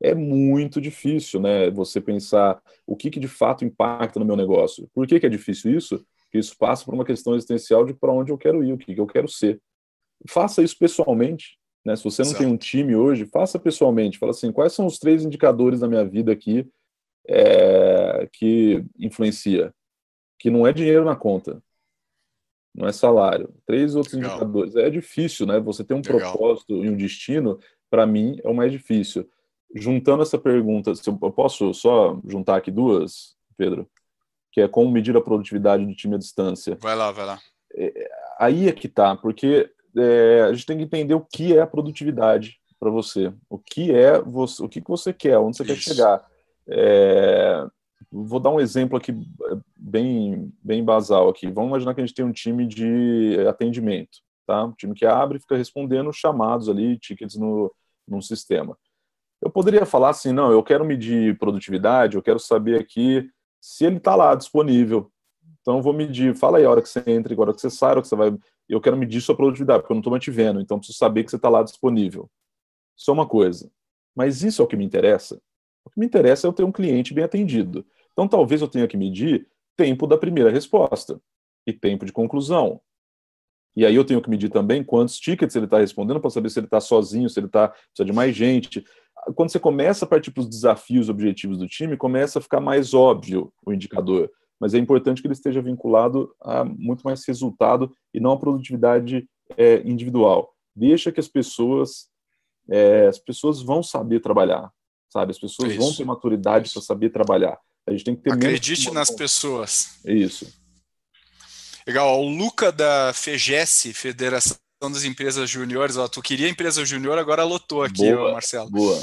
é muito difícil, né? Você pensar o que, que de fato impacta no meu negócio. Por que, que é difícil isso? Porque isso passa por uma questão existencial de para onde eu quero ir, o que, que eu quero ser. Faça isso pessoalmente. Né? Se você não tem um time hoje, faça pessoalmente. Fala assim, quais são os três indicadores da minha vida aqui é, que influencia? Que não é dinheiro na conta, não é salário. Três outros Legal. indicadores. É difícil, né? Você ter um Legal. propósito e um destino, para mim, é o mais difícil juntando essa pergunta, se eu posso só juntar aqui duas, Pedro, que é como medir a produtividade do time à distância. Vai lá, vai lá. É, aí é que tá, porque é, a gente tem que entender o que é a produtividade para você, o que é você, o que, que você quer, onde você Isso. quer chegar. É, vou dar um exemplo aqui bem, bem basal aqui. Vamos imaginar que a gente tem um time de atendimento, tá? Um time que abre e fica respondendo chamados ali, tickets no, no sistema. Eu poderia falar assim, não, eu quero medir produtividade, eu quero saber aqui se ele está lá disponível. Então vou medir, fala aí a hora que você entra, a hora que você sai, a hora que você vai. Eu quero medir sua produtividade, porque eu não estou mantivendo, então preciso saber que você está lá disponível. É uma coisa. Mas isso é o que me interessa. O que me interessa é eu ter um cliente bem atendido. Então talvez eu tenha que medir tempo da primeira resposta e tempo de conclusão. E aí eu tenho que medir também quantos tickets ele está respondendo para saber se ele está sozinho, se ele tá, precisa de mais gente quando você começa a partir para os desafios objetivos do time, começa a ficar mais óbvio o indicador. Mas é importante que ele esteja vinculado a muito mais resultado e não a produtividade é, individual. Deixa que as pessoas é, as pessoas vão saber trabalhar, sabe? As pessoas Isso. vão ter maturidade para saber trabalhar. A gente tem que ter Acredite nas pessoas. Isso. Legal. O Luca da FEGES, Federação das empresas júniores, ó, tu queria empresa júnior, agora lotou aqui, boa, ó, Marcelo. Boa.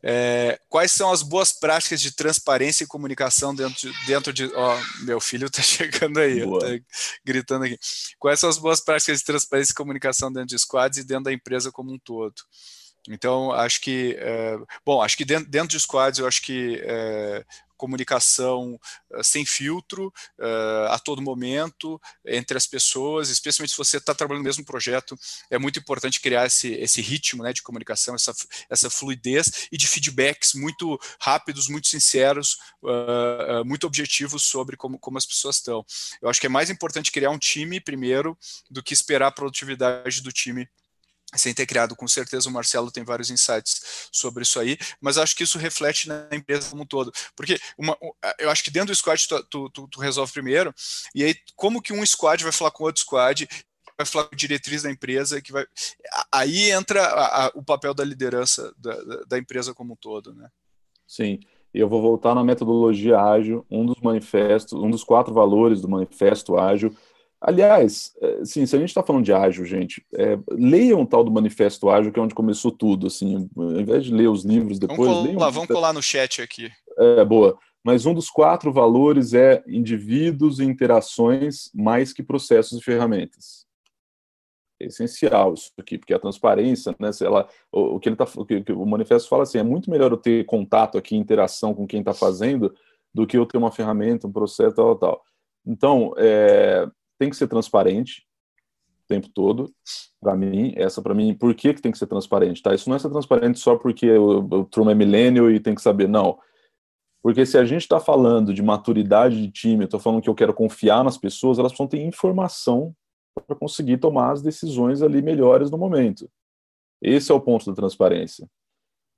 É, quais são as boas práticas de transparência e comunicação dentro de, dentro de ó, meu filho está chegando aí, tá gritando aqui. Quais são as boas práticas de transparência e comunicação dentro de squads e dentro da empresa como um todo? Então, acho que, é, bom, acho que dentro, dentro de squads, eu acho que é, comunicação uh, sem filtro uh, a todo momento entre as pessoas, especialmente se você está trabalhando no mesmo projeto, é muito importante criar esse, esse ritmo né, de comunicação, essa, essa fluidez e de feedbacks muito rápidos, muito sinceros, uh, muito objetivos sobre como, como as pessoas estão. Eu acho que é mais importante criar um time primeiro do que esperar a produtividade do time sem ter criado, com certeza o Marcelo tem vários insights sobre isso aí, mas acho que isso reflete na empresa como um todo, porque uma, eu acho que dentro do squad tu, tu, tu, tu, resolve primeiro, e aí como que um squad vai falar com outro squad, vai falar com a diretriz da empresa, que vai, aí entra a, a, o papel da liderança da, da empresa como um todo, né? Sim, eu vou voltar na metodologia ágil, um dos manifestos, um dos quatro valores do manifesto ágil, Aliás, é, sim, se a gente está falando de ágil, gente, é, leiam o tal do Manifesto Ágil, que é onde começou tudo, assim, ao invés de ler os livros depois... Vamos colar, vamos colar no chat aqui. É, boa. Mas um dos quatro valores é indivíduos e interações mais que processos e ferramentas. É essencial isso aqui, porque a transparência, né, se ela, o, o que ele tá, o, que, o manifesto fala assim, é muito melhor eu ter contato aqui, interação com quem está fazendo, do que eu ter uma ferramenta, um processo, tal, tal. Então, é, tem que ser transparente o tempo todo. Para mim, essa para mim, por que, que tem que ser transparente? Tá? Isso não é ser transparente só porque o, o Trump é milênio e tem que saber, não. Porque se a gente está falando de maturidade de time, eu estou falando que eu quero confiar nas pessoas, elas precisam ter informação para conseguir tomar as decisões ali melhores no momento. Esse é o ponto da transparência.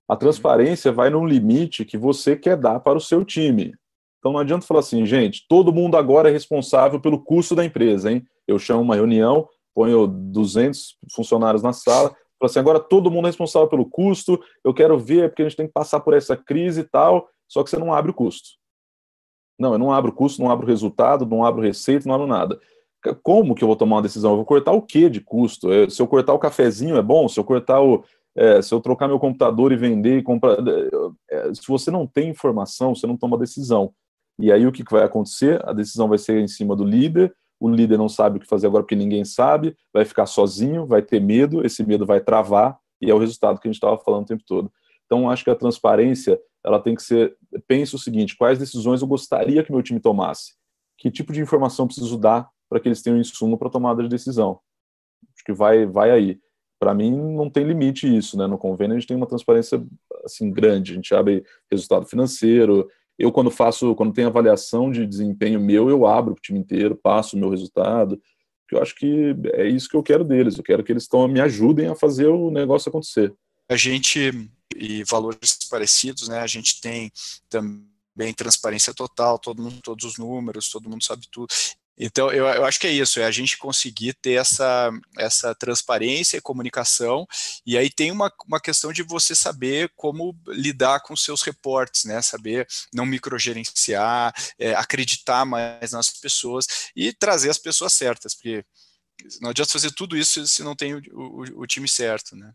A transparência vai no limite que você quer dar para o seu time. Então não adianta falar assim, gente, todo mundo agora é responsável pelo custo da empresa, hein? Eu chamo uma reunião, ponho 200 funcionários na sala, falo assim, agora todo mundo é responsável pelo custo, eu quero ver porque a gente tem que passar por essa crise e tal, só que você não abre o custo. Não, eu não abro o custo, não abro o resultado, não abro receita, não abro nada. Como que eu vou tomar uma decisão? Eu vou cortar o que de custo? Se eu cortar o cafezinho é bom? Se eu cortar o, é, se eu trocar meu computador e vender e comprar. É, se você não tem informação, você não toma decisão. E aí o que vai acontecer? A decisão vai ser em cima do líder, o líder não sabe o que fazer agora porque ninguém sabe, vai ficar sozinho, vai ter medo, esse medo vai travar, e é o resultado que a gente estava falando o tempo todo. Então, acho que a transparência ela tem que ser. Pense o seguinte: quais decisões eu gostaria que meu time tomasse? Que tipo de informação preciso dar para que eles tenham insumo para tomada de decisão? Acho que vai, vai aí para mim não tem limite isso, né? No convênio a gente tem uma transparência assim grande, a gente abre resultado financeiro. Eu quando faço, quando tem avaliação de desempenho meu, eu abro o time inteiro, passo o meu resultado. Que eu acho que é isso que eu quero deles. Eu quero que eles tão, me ajudem a fazer o negócio acontecer. A gente e valores parecidos, né? A gente tem também transparência total, todo mundo, todos os números, todo mundo sabe tudo. Então, eu, eu, acho que é isso, é a gente conseguir ter essa, essa transparência e comunicação, e aí tem uma, uma questão de você saber como lidar com seus reportes, né? Saber não microgerenciar, é, acreditar mais nas pessoas e trazer as pessoas certas, porque não adianta fazer tudo isso se não tem o, o, o time certo, né?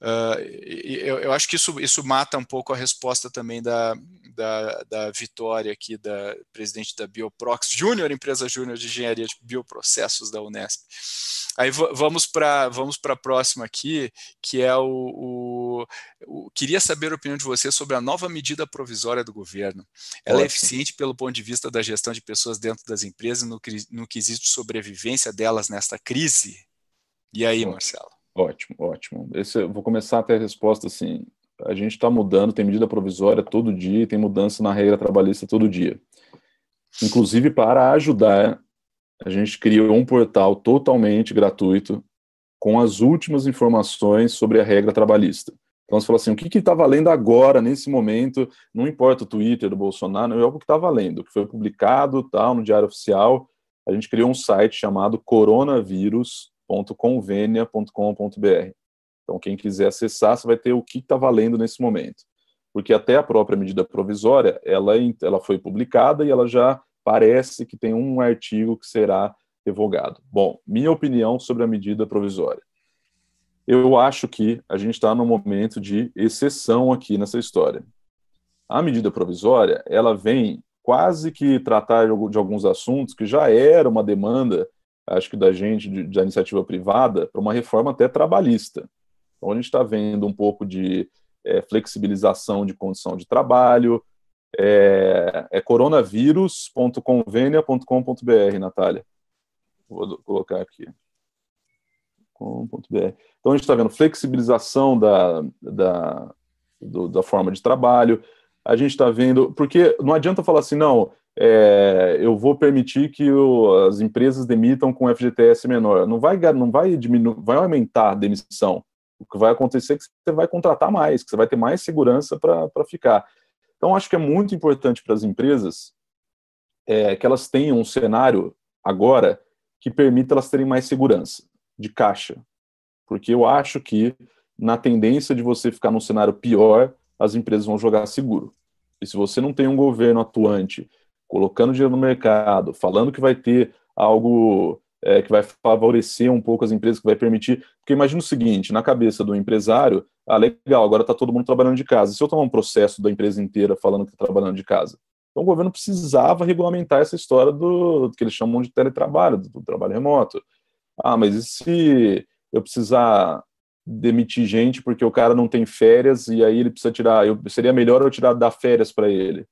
Uh, eu, eu, acho que isso, isso mata um pouco a resposta também da, da, da Vitória aqui, da presidente da Bioprox Júnior, empresa júnior de engenharia de bioprocessos da Unesp. Aí vamos para vamos a próxima aqui, que é o, o, o, Queria saber a opinião de você sobre a nova medida provisória do governo. Ela é Ótimo. é eficiente pelo ponto de vista da gestão de pessoas dentro das empresas, no, no quesito de sobrevivência delas nesta crise? E aí, Marcelo? Ótimo, ótimo. Esse, vou começar a ter a resposta assim. A gente está mudando, tem medida provisória todo dia, tem mudança na regra trabalhista todo dia. Inclusive para ajudar, a gente criou um portal totalmente gratuito com as últimas informações sobre a regra trabalhista. Então você fala assim, o que está valendo agora, nesse momento, não importa o Twitter do Bolsonaro, é o que está valendo, o que foi publicado tal, no Diário Oficial. A gente criou um site chamado Coronavírus www.convenia.com.br. Então, quem quiser acessar, você vai ter o que está valendo nesse momento. Porque até a própria medida provisória, ela, ela foi publicada e ela já parece que tem um artigo que será revogado. Bom, minha opinião sobre a medida provisória. Eu acho que a gente está num momento de exceção aqui nessa história. A medida provisória, ela vem quase que tratar de alguns assuntos que já era uma demanda acho que da gente, de, da iniciativa privada, para uma reforma até trabalhista. Então, a gente está vendo um pouco de é, flexibilização de condição de trabalho, é, é coronavírus.convênia.com.br, Natália. Vou colocar aqui. Então, a gente está vendo flexibilização da, da, do, da forma de trabalho, a gente está vendo. Porque não adianta falar assim, não, é, eu vou permitir que o, as empresas demitam com FGTS menor. Não vai, não vai diminuir, vai aumentar a demissão. O que vai acontecer é que você vai contratar mais, que você vai ter mais segurança para ficar. Então, acho que é muito importante para as empresas é, que elas tenham um cenário agora que permita elas terem mais segurança de caixa. Porque eu acho que, na tendência de você ficar num cenário pior, as empresas vão jogar seguro. E se você não tem um governo atuante colocando dinheiro no mercado, falando que vai ter algo é, que vai favorecer um pouco as empresas, que vai permitir. Porque imagina o seguinte: na cabeça do empresário, ah, legal, agora está todo mundo trabalhando de casa. Se eu tomar um processo da empresa inteira falando que está trabalhando de casa? Então o governo precisava regulamentar essa história do, do que eles chamam de teletrabalho, do, do trabalho remoto. Ah, mas e se eu precisar demitir gente porque o cara não tem férias e aí ele precisa tirar, eu, seria melhor eu tirar dar férias para ele.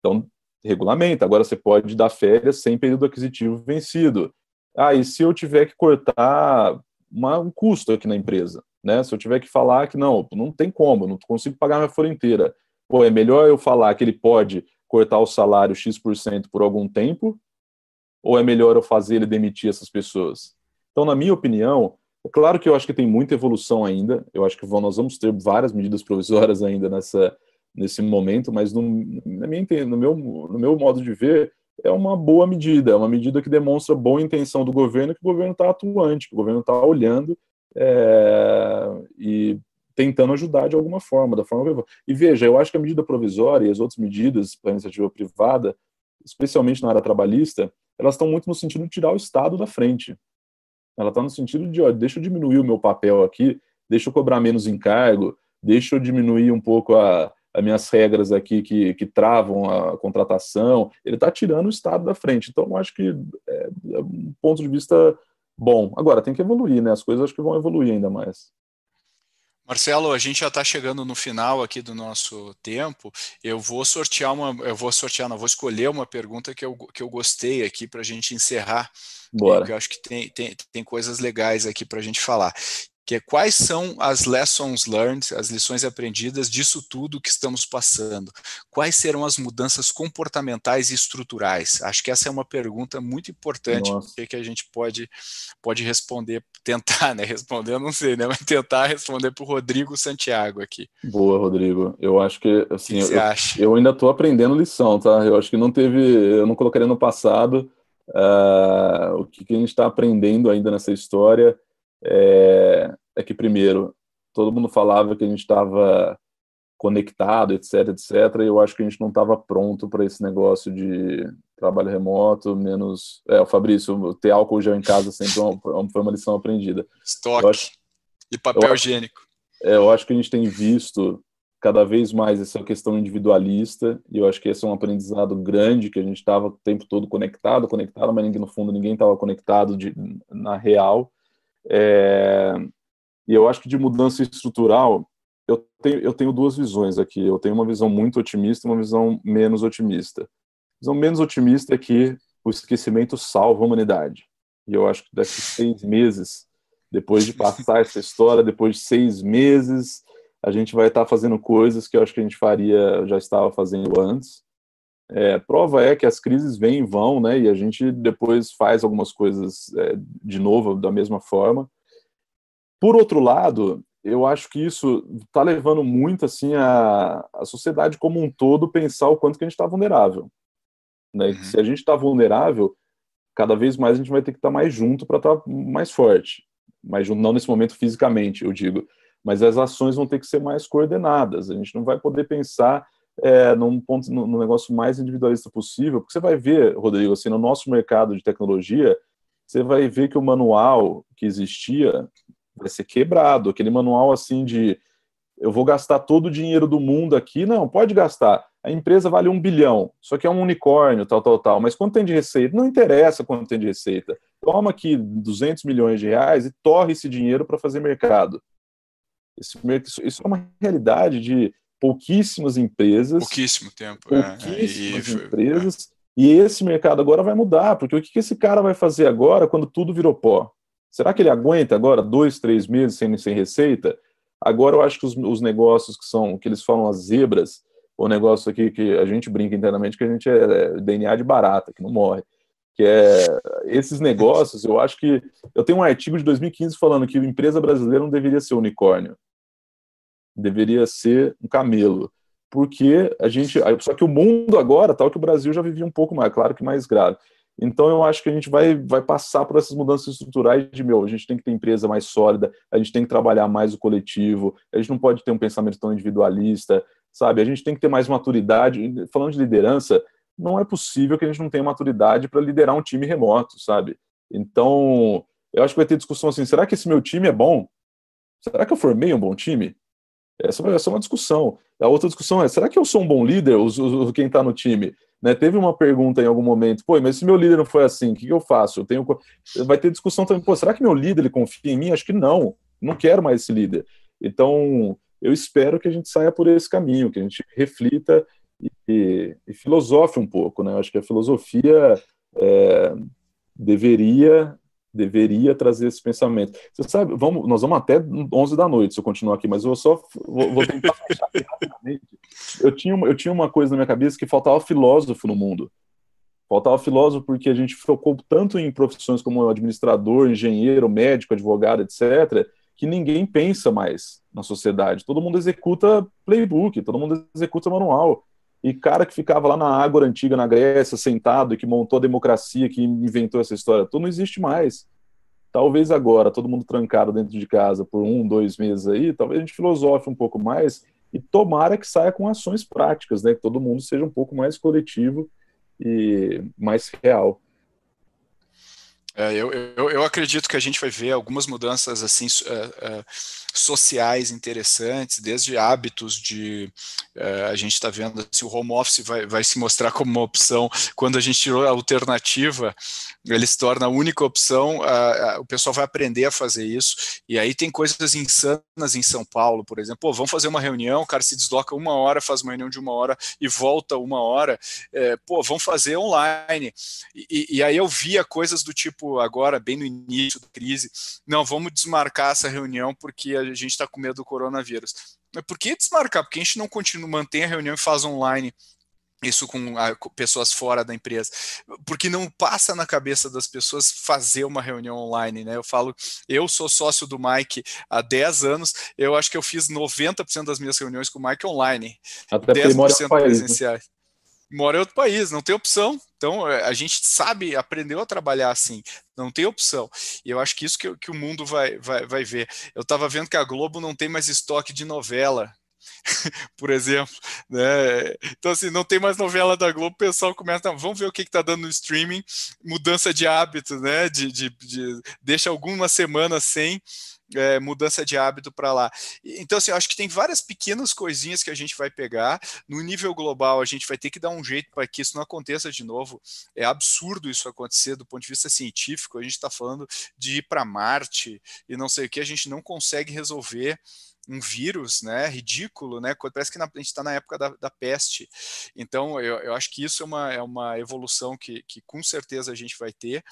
Então regulamenta. Agora você pode dar férias sem período aquisitivo vencido. Ah, e se eu tiver que cortar uma, um custo aqui na empresa, né? Se eu tiver que falar que não, não tem como, não consigo pagar minha folha inteira. Pô, é melhor eu falar que ele pode cortar o salário X% por algum tempo, ou é melhor eu fazer ele demitir essas pessoas? Então, na minha opinião, é claro que eu acho que tem muita evolução ainda, eu acho que nós vamos ter várias medidas provisórias ainda nessa, nesse momento, mas no, minha, no, meu, no meu modo de ver, é uma boa medida, é uma medida que demonstra boa intenção do governo, que o governo está atuante, que o governo está olhando é, e tentando ajudar de alguma forma, da forma que E veja, eu acho que a medida provisória e as outras medidas para iniciativa privada, especialmente na área trabalhista, elas estão muito no sentido de tirar o Estado da frente. Ela está no sentido de, ó, deixa eu diminuir o meu papel aqui, deixa eu cobrar menos encargo, deixa eu diminuir um pouco a, as minhas regras aqui que, que travam a contratação. Ele está tirando o Estado da frente. Então, acho que é, é um ponto de vista bom. Agora, tem que evoluir, né? As coisas acho que vão evoluir ainda mais. Marcelo, a gente já está chegando no final aqui do nosso tempo. Eu vou sortear uma, eu vou sortear, não, vou escolher uma pergunta que eu, que eu gostei aqui para a gente encerrar. Bora. Eu acho que tem, tem, tem coisas legais aqui para a gente falar que é quais são as lessons learned, as lições aprendidas disso tudo que estamos passando? Quais serão as mudanças comportamentais e estruturais? Acho que essa é uma pergunta muito importante Nossa. que a gente pode, pode responder, tentar, né? Responder, eu não sei, né? Mas tentar responder para o Rodrigo Santiago aqui. Boa, Rodrigo. Eu acho que assim, que eu, eu, ainda estou aprendendo lição, tá? Eu acho que não teve, eu não colocaria no passado uh, o que, que a gente está aprendendo ainda nessa história é, é que, primeiro, todo mundo falava que a gente estava conectado, etc, etc, e eu acho que a gente não estava pronto para esse negócio de trabalho remoto, menos... É, o Fabrício, ter álcool gel em casa sempre foi uma lição aprendida. Estoque acho, e papel higiênico. É, eu acho que a gente tem visto cada vez mais essa questão individualista, e eu acho que esse é um aprendizado grande, que a gente estava o tempo todo conectado, conectado, mas no fundo ninguém estava conectado de, na real, é, e eu acho que de mudança estrutural, eu tenho, eu tenho duas visões aqui. Eu tenho uma visão muito otimista e uma visão menos otimista. A visão menos otimista é que o esquecimento salva a humanidade. E eu acho que daqui seis meses, depois de passar essa história, depois de seis meses, a gente vai estar fazendo coisas que eu acho que a gente faria, já estava fazendo antes. É, prova é que as crises vêm e vão, né? E a gente depois faz algumas coisas é, de novo da mesma forma. Por outro lado, eu acho que isso está levando muito assim a, a sociedade como um todo pensar o quanto que a gente está vulnerável. Né? Uhum. Se a gente está vulnerável, cada vez mais a gente vai ter que estar tá mais junto para estar tá mais forte. Junto, não nesse momento fisicamente, eu digo, mas as ações vão ter que ser mais coordenadas. A gente não vai poder pensar é, num ponto, no, negócio mais individualista possível, porque você vai ver, Rodrigo, assim, no nosso mercado de tecnologia, você vai ver que o manual que existia vai ser quebrado, aquele manual assim de eu vou gastar todo o dinheiro do mundo aqui, não, pode gastar. A empresa vale um bilhão, só que é um unicórnio, tal, tal, tal. Mas quanto tem de receita? Não interessa quanto tem de receita. Toma aqui 200 milhões de reais e torre esse dinheiro para fazer mercado. Isso, isso é uma realidade de pouquíssimas empresas. Pouquíssimo tempo. Pouquíssimas é, e, empresas. É. E esse mercado agora vai mudar, porque o que esse cara vai fazer agora quando tudo virou pó? Será que ele aguenta agora dois, três meses sem, sem receita? Agora eu acho que os, os negócios que são, que eles falam as zebras, o negócio aqui que a gente brinca internamente que a gente é, é DNA de barata, que não morre. Que é esses negócios, eu acho que. Eu tenho um artigo de 2015 falando que a empresa brasileira não deveria ser unicórnio deveria ser um camelo. Porque a gente. Só que o mundo agora, tal que o Brasil já vivia um pouco mais, claro que mais grave. Então eu acho que a gente vai, vai passar por essas mudanças estruturais de meu, a gente tem que ter empresa mais sólida, a gente tem que trabalhar mais o coletivo, a gente não pode ter um pensamento tão individualista, sabe? A gente tem que ter mais maturidade. Falando de liderança, não é possível que a gente não tenha maturidade para liderar um time remoto, sabe? Então, eu acho que vai ter discussão assim: será que esse meu time é bom? Será que eu formei um bom time? Essa, essa é uma discussão. A outra discussão é: será que eu sou um bom líder? Os, os, quem está no time? Né? Teve uma pergunta em algum momento: pô, mas se meu líder não foi assim, o que, eu faço? Eu tenho, vai ter discussão também: pô, será que meu líder ele confia em mim? Acho que não. Não quero mais esse líder. Então, eu espero que a gente saia por esse caminho, que a gente reflita e, e, e filosofe um pouco. Né? Acho que a filosofia é, deveria deveria trazer esse pensamento. Você sabe, vamos, nós vamos até 11 da noite se eu continuar aqui, mas eu só vou, vou tentar fechar rapidamente. Eu tinha, eu tinha uma coisa na minha cabeça que faltava filósofo no mundo. Faltava filósofo porque a gente focou tanto em profissões como administrador, engenheiro, médico, advogado, etc., que ninguém pensa mais na sociedade. Todo mundo executa playbook, todo mundo executa manual. E cara que ficava lá na Ágora Antiga, na Grécia, sentado, e que montou a democracia, que inventou essa história, tudo não existe mais. Talvez agora, todo mundo trancado dentro de casa por um, dois meses aí, talvez a gente filosofe um pouco mais e tomara que saia com ações práticas, né? Que todo mundo seja um pouco mais coletivo e mais real. É, eu, eu, eu, acredito que a gente vai ver algumas mudanças assim uh, uh, sociais interessantes, desde hábitos de uh, a gente está vendo se o home office vai, vai se mostrar como uma opção. Quando a gente tirou a alternativa, ele se torna a única opção, o pessoal vai aprender a fazer isso. E aí tem coisas insanas em São Paulo, por exemplo, Pô, vamos fazer uma reunião, o cara se desloca uma hora, faz uma reunião de uma hora e volta uma hora, é, pô, vamos fazer online. E, e aí eu via coisas do tipo agora, bem no início da crise, não, vamos desmarcar essa reunião porque a gente está com medo do coronavírus. Mas por que desmarcar? Porque a gente não continua, mantém a reunião e faz online isso com, a, com, pessoas fora da empresa, porque não passa na cabeça das pessoas fazer uma reunião online, né? Eu falo, eu sou sócio do Mike há 10 anos, eu acho que eu fiz 90% das minhas reuniões com o Mike online, Até 10% presenciais. Né? Mora em outro país, não tem opção. Então, é, a gente sabe, aprendeu a trabalhar assim, não tem opção. E eu acho que isso que, que o mundo vai, vai, vai ver. Eu estava vendo que a Globo não tem mais estoque de novela, por exemplo. Né? Então, assim, não tem mais novela da Globo, o pessoal começa, vamos ver o que está dando no streaming, mudança de hábito, né? De, de, de, deixa algumas semanas sem é, mudança de hábito para lá. Então, assim, eu acho que tem várias pequenas coisinhas que a gente vai pegar. No nível global, a gente vai ter que dar um jeito para que isso não aconteça de novo. É absurdo isso acontecer do ponto de vista científico. A gente está falando de ir para Marte e não sei o que, a gente não consegue resolver um vírus, né, ridículo, né, parece que na, a gente está na época da, da, peste, então eu, eu acho que isso é uma, é uma evolução que, que com certeza a gente vai ter,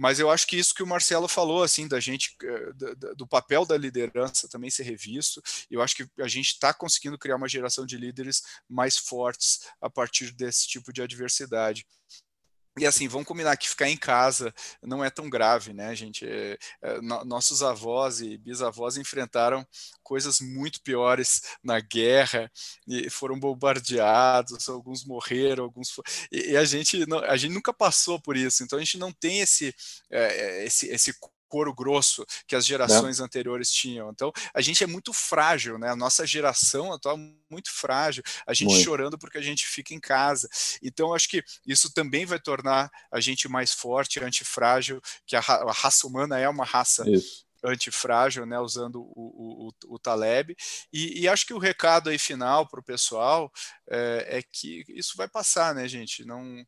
mas eu acho que isso que o Marcelo falou, assim, da gente, eh, do, papel da liderança também ser revisto, eu acho que a gente está conseguindo criar uma geração de líderes mais fortes a partir desse tipo de adversidade. E assim, vamos combinar que ficar em casa não é tão grave, né, gente? É, é, no, nossos avós e bisavós enfrentaram coisas muito piores na guerra e foram bombardeados, alguns morreram, alguns e, e a gente não, a gente nunca passou por isso, então a gente não tem esse é, é esse, esse couro grosso que as gerações é. anteriores tinham. Então, a gente é muito frágil, né? A nossa geração atual é muito frágil. A gente muito. chorando porque a gente fica em casa. Então, acho que isso também vai tornar a gente mais forte, antifrágil, que a, ra a raça humana é uma raça isso antifrágil, né, usando o, o, o Taleb, e, e, acho que o recado aí final para o pessoal é, é, que isso vai passar, né, gente, não,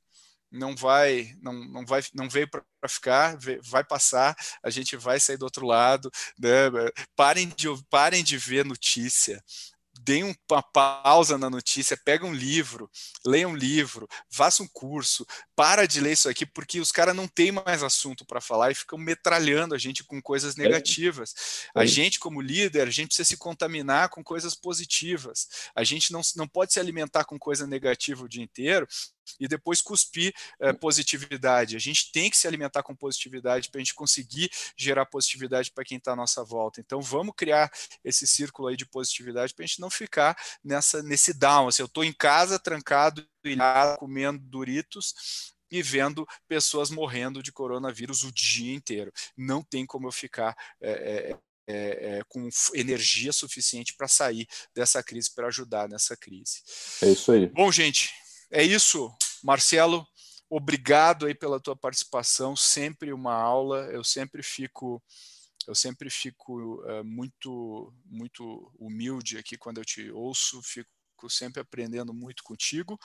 não vai, não, não vai, não veio para ficar, vai passar, a gente vai sair do outro lado, né? Parem de, parem de ver notícia, deem uma pausa na notícia, pega um livro, leia um livro, faça um curso, para de ler isso aqui, porque os caras não têm mais assunto para falar e ficam metralhando a gente com coisas é. negativas. É. A gente, como líder, a gente precisa se contaminar com coisas positivas. A gente não, não pode se alimentar com coisa negativa o dia inteiro e depois cuspir é, positividade. A gente tem que se alimentar com positividade para a gente conseguir gerar positividade para quem está à nossa volta. Então vamos criar esse círculo aí de positividade para a gente não ficar nessa nesse down. Assim, eu estou em casa trancado, comendo Doritos e vendo pessoas morrendo de coronavírus o dia inteiro. Não tem como eu ficar é, é, é, com energia suficiente para sair dessa crise, para ajudar nessa crise. É isso aí. Bom, gente, é isso, Marcelo. Obrigado aí pela tua participação. Sempre uma aula. Eu sempre fico, eu sempre fico uh, muito, muito humilde aqui quando eu te ouço. Fico sempre aprendendo muito contigo.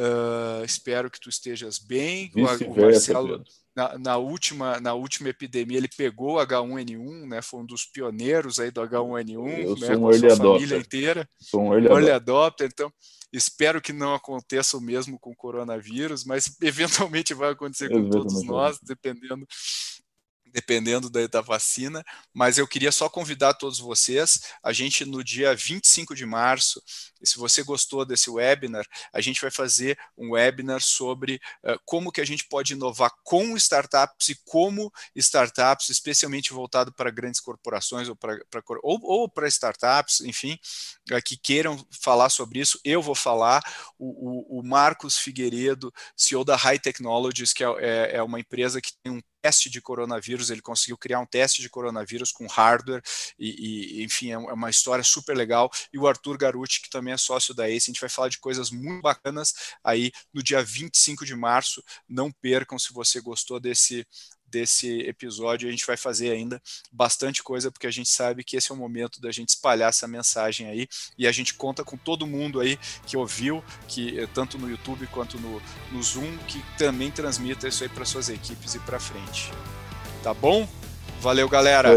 Uh, espero que tu estejas bem. O, o Marcelo, na, na, última, na última epidemia, ele pegou H1N1, né? Foi um dos pioneiros aí do H1N1, Eu né? Sou um com a sua família inteira. Sou um early, early adopter. Então, Espero que não aconteça o mesmo com o coronavírus, mas eventualmente vai acontecer com todos nós, dependendo dependendo da, da, vacina, mas eu queria só convidar todos vocês, a gente no dia 25 de março, se você gostou desse webinar, a gente vai fazer um webinar sobre uh, como que a gente pode inovar com startups e como startups, especialmente voltado para grandes corporações ou para ou, ou para startups, enfim, uh, que queiram falar sobre isso, eu vou falar, o, o, o Marcos Figueiredo, CEO da High Technologies, que é, é, é uma empresa que tem um teste de coronavírus, ele conseguiu criar um teste de coronavírus com hardware, e, e enfim, é, é uma história super legal. E o Arthur Garuti, que também é sócio da ACE, a gente vai falar de coisas muito bacanas aí no dia 25 de março. Não percam se você gostou desse, desse episódio. A gente vai fazer ainda bastante coisa, porque a gente sabe que esse é o momento da gente espalhar essa mensagem aí. E a gente conta com todo mundo aí que ouviu, que eh, tanto no YouTube quanto no, no Zoom, que também transmita isso aí para suas equipes e para frente. Tá bom? Valeu, galera.